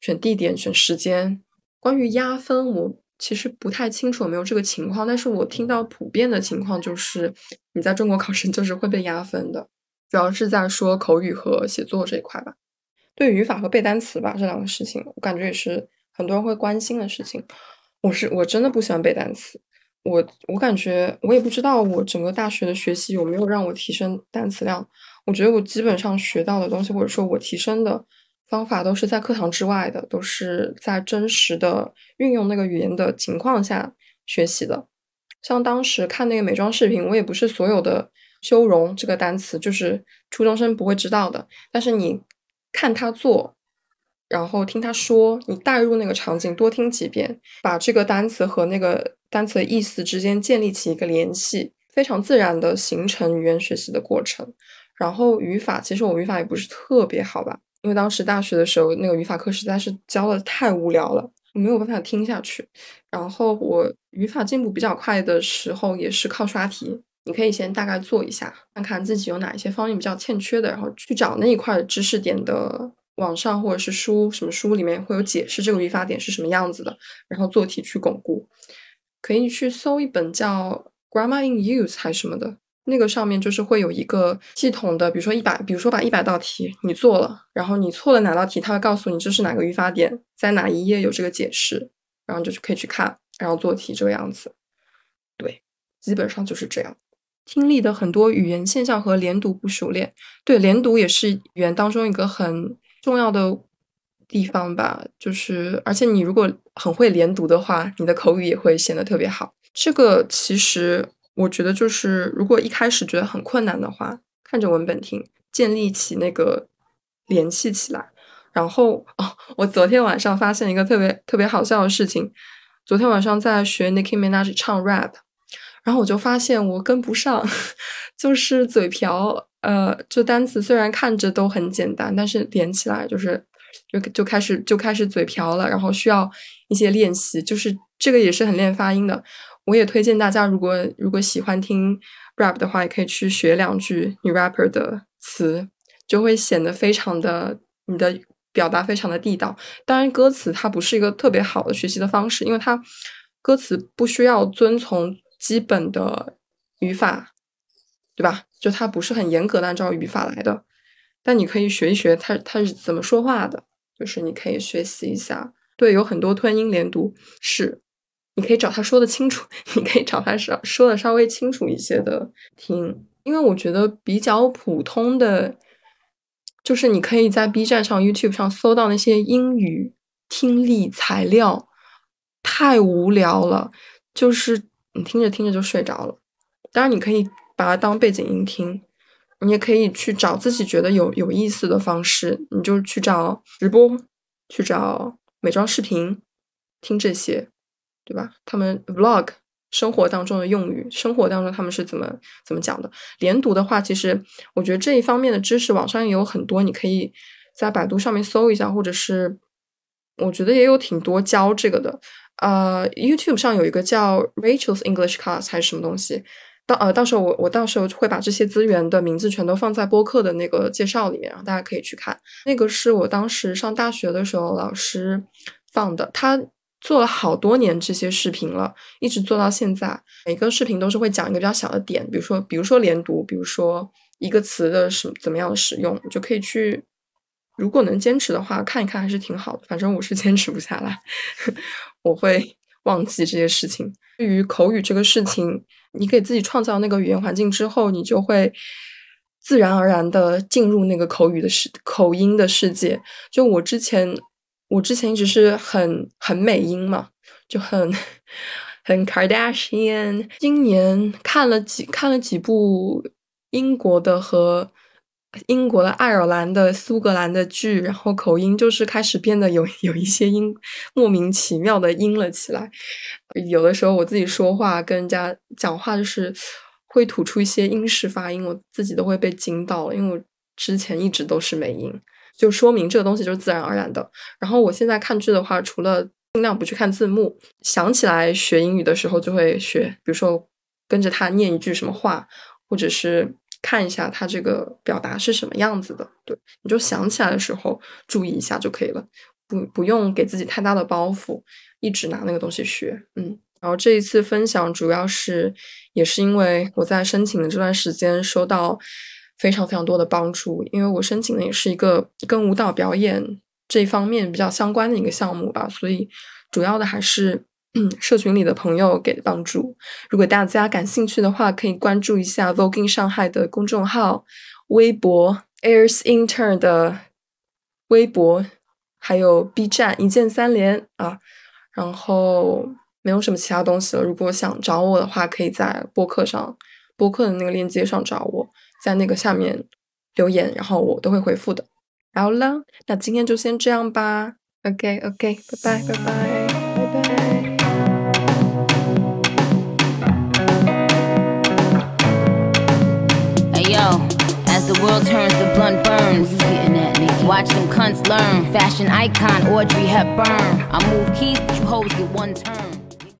选地点、选时间。关于压分，我其实不太清楚有没有这个情况，但是我听到普遍的情况就是你在中国考试就是会被压分的，主要是在说口语和写作这一块吧。对语法和背单词吧这两个事情，我感觉也是很多人会关心的事情。我是我真的不喜欢背单词，我我感觉我也不知道我整个大学的学习有没有让我提升单词量。我觉得我基本上学到的东西，或者说我提升的方法，都是在课堂之外的，都是在真实的运用那个语言的情况下学习的。像当时看那个美妆视频，我也不是所有的修容这个单词就是初中生不会知道的，但是你看他做。然后听他说，你带入那个场景，多听几遍，把这个单词和那个单词的意思之间建立起一个联系，非常自然的形成语言学习的过程。然后语法，其实我语法也不是特别好吧，因为当时大学的时候那个语法课实在是教的太无聊了，我没有办法听下去。然后我语法进步比较快的时候，也是靠刷题。你可以先大概做一下，看看自己有哪一些方面比较欠缺的，然后去找那一块知识点的。网上或者是书什么书里面会有解释这个语法点是什么样子的，然后做题去巩固。可以去搜一本叫《Grammar in Use》还是什么的，那个上面就是会有一个系统的，比如说一百，比如说把一百道题你做了，然后你错了哪道题，它会告诉你这是哪个语法点，在哪一页有这个解释，然后就可以去看，然后做题这个样子。对，基本上就是这样。听力的很多语言现象和连读不熟练，对，连读也是语言当中一个很重要的地方吧。就是，而且你如果很会连读的话，你的口语也会显得特别好。这个其实我觉得就是，如果一开始觉得很困难的话，看着文本听，建立起那个联系起来。然后哦，我昨天晚上发现一个特别特别好笑的事情，昨天晚上在学 Nicki Minaj 唱 rap。然后我就发现我跟不上，就是嘴瓢，呃，就单词虽然看着都很简单，但是连起来就是就就开始就开始嘴瓢了，然后需要一些练习，就是这个也是很练发音的。我也推荐大家，如果如果喜欢听 rap 的话，也可以去学两句女 rapper 的词，就会显得非常的你的表达非常的地道。当然，歌词它不是一个特别好的学习的方式，因为它歌词不需要遵从。基本的语法，对吧？就它不是很严格的按照语法来的，但你可以学一学它它是怎么说话的，就是你可以学习一下。对，有很多吞音连读是，你可以找他说的清楚，你可以找他说说的稍微清楚一些的听。因为我觉得比较普通的，就是你可以在 B 站上、YouTube 上搜到那些英语听力材料，太无聊了，就是。你听着听着就睡着了，当然你可以把它当背景音听，你也可以去找自己觉得有有意思的方式，你就去找直播，去找美妆视频，听这些，对吧？他们 vlog 生活当中的用语，生活当中他们是怎么怎么讲的？连读的话，其实我觉得这一方面的知识网上也有很多，你可以在百度上面搜一下，或者是我觉得也有挺多教这个的。呃，YouTube 上有一个叫 Rachel's English Class 还是什么东西，到呃到时候我我到时候会把这些资源的名字全都放在播客的那个介绍里面，然后大家可以去看。那个是我当时上大学的时候老师放的，他做了好多年这些视频了，一直做到现在。每个视频都是会讲一个比较小的点，比如说比如说连读，比如说一个词的什怎么样的使用，就可以去。如果能坚持的话，看一看还是挺好的。反正我是 坚持不下来。我会忘记这些事情。对于口语这个事情，你给自己创造那个语言环境之后，你就会自然而然的进入那个口语的世口音的世界。就我之前，我之前一直是很很美音嘛，就很 很 Kardashian。今年看了几看了几部英国的和。英国的、爱尔兰的、苏格兰的剧，然后口音就是开始变得有 有一些音莫名其妙的阴了起来。有的时候我自己说话跟人家讲话，就是会吐出一些英式发音，我自己都会被惊到了，因为我之前一直都是美音，就说明这个东西就是自然而然的。然后我现在看剧的话，除了尽量不去看字幕，想起来学英语的时候就会学，比如说跟着他念一句什么话，或者是。看一下他这个表达是什么样子的，对，你就想起来的时候注意一下就可以了，不不用给自己太大的包袱，一直拿那个东西学，嗯。然后这一次分享主要是也是因为我在申请的这段时间收到非常非常多的帮助，因为我申请的也是一个跟舞蹈表演这方面比较相关的一个项目吧，所以主要的还是。社群里的朋友给的帮助。如果大家感兴趣的话，可以关注一下 Voguing 上海的公众号、微博、Airs Intern 的微博，还有 B 站一键三连啊。然后没有什么其他东西了。如果想找我的话，可以在播客上播客的那个链接上找我，在那个下面留言，然后我都会回复的。好了，那今天就先这样吧。OK，OK，拜拜，拜拜，拜拜。As the world turns, the blunt burns. Watch them cunts learn. Fashion icon Audrey Hepburn. I move keys, but you hoes get one turn.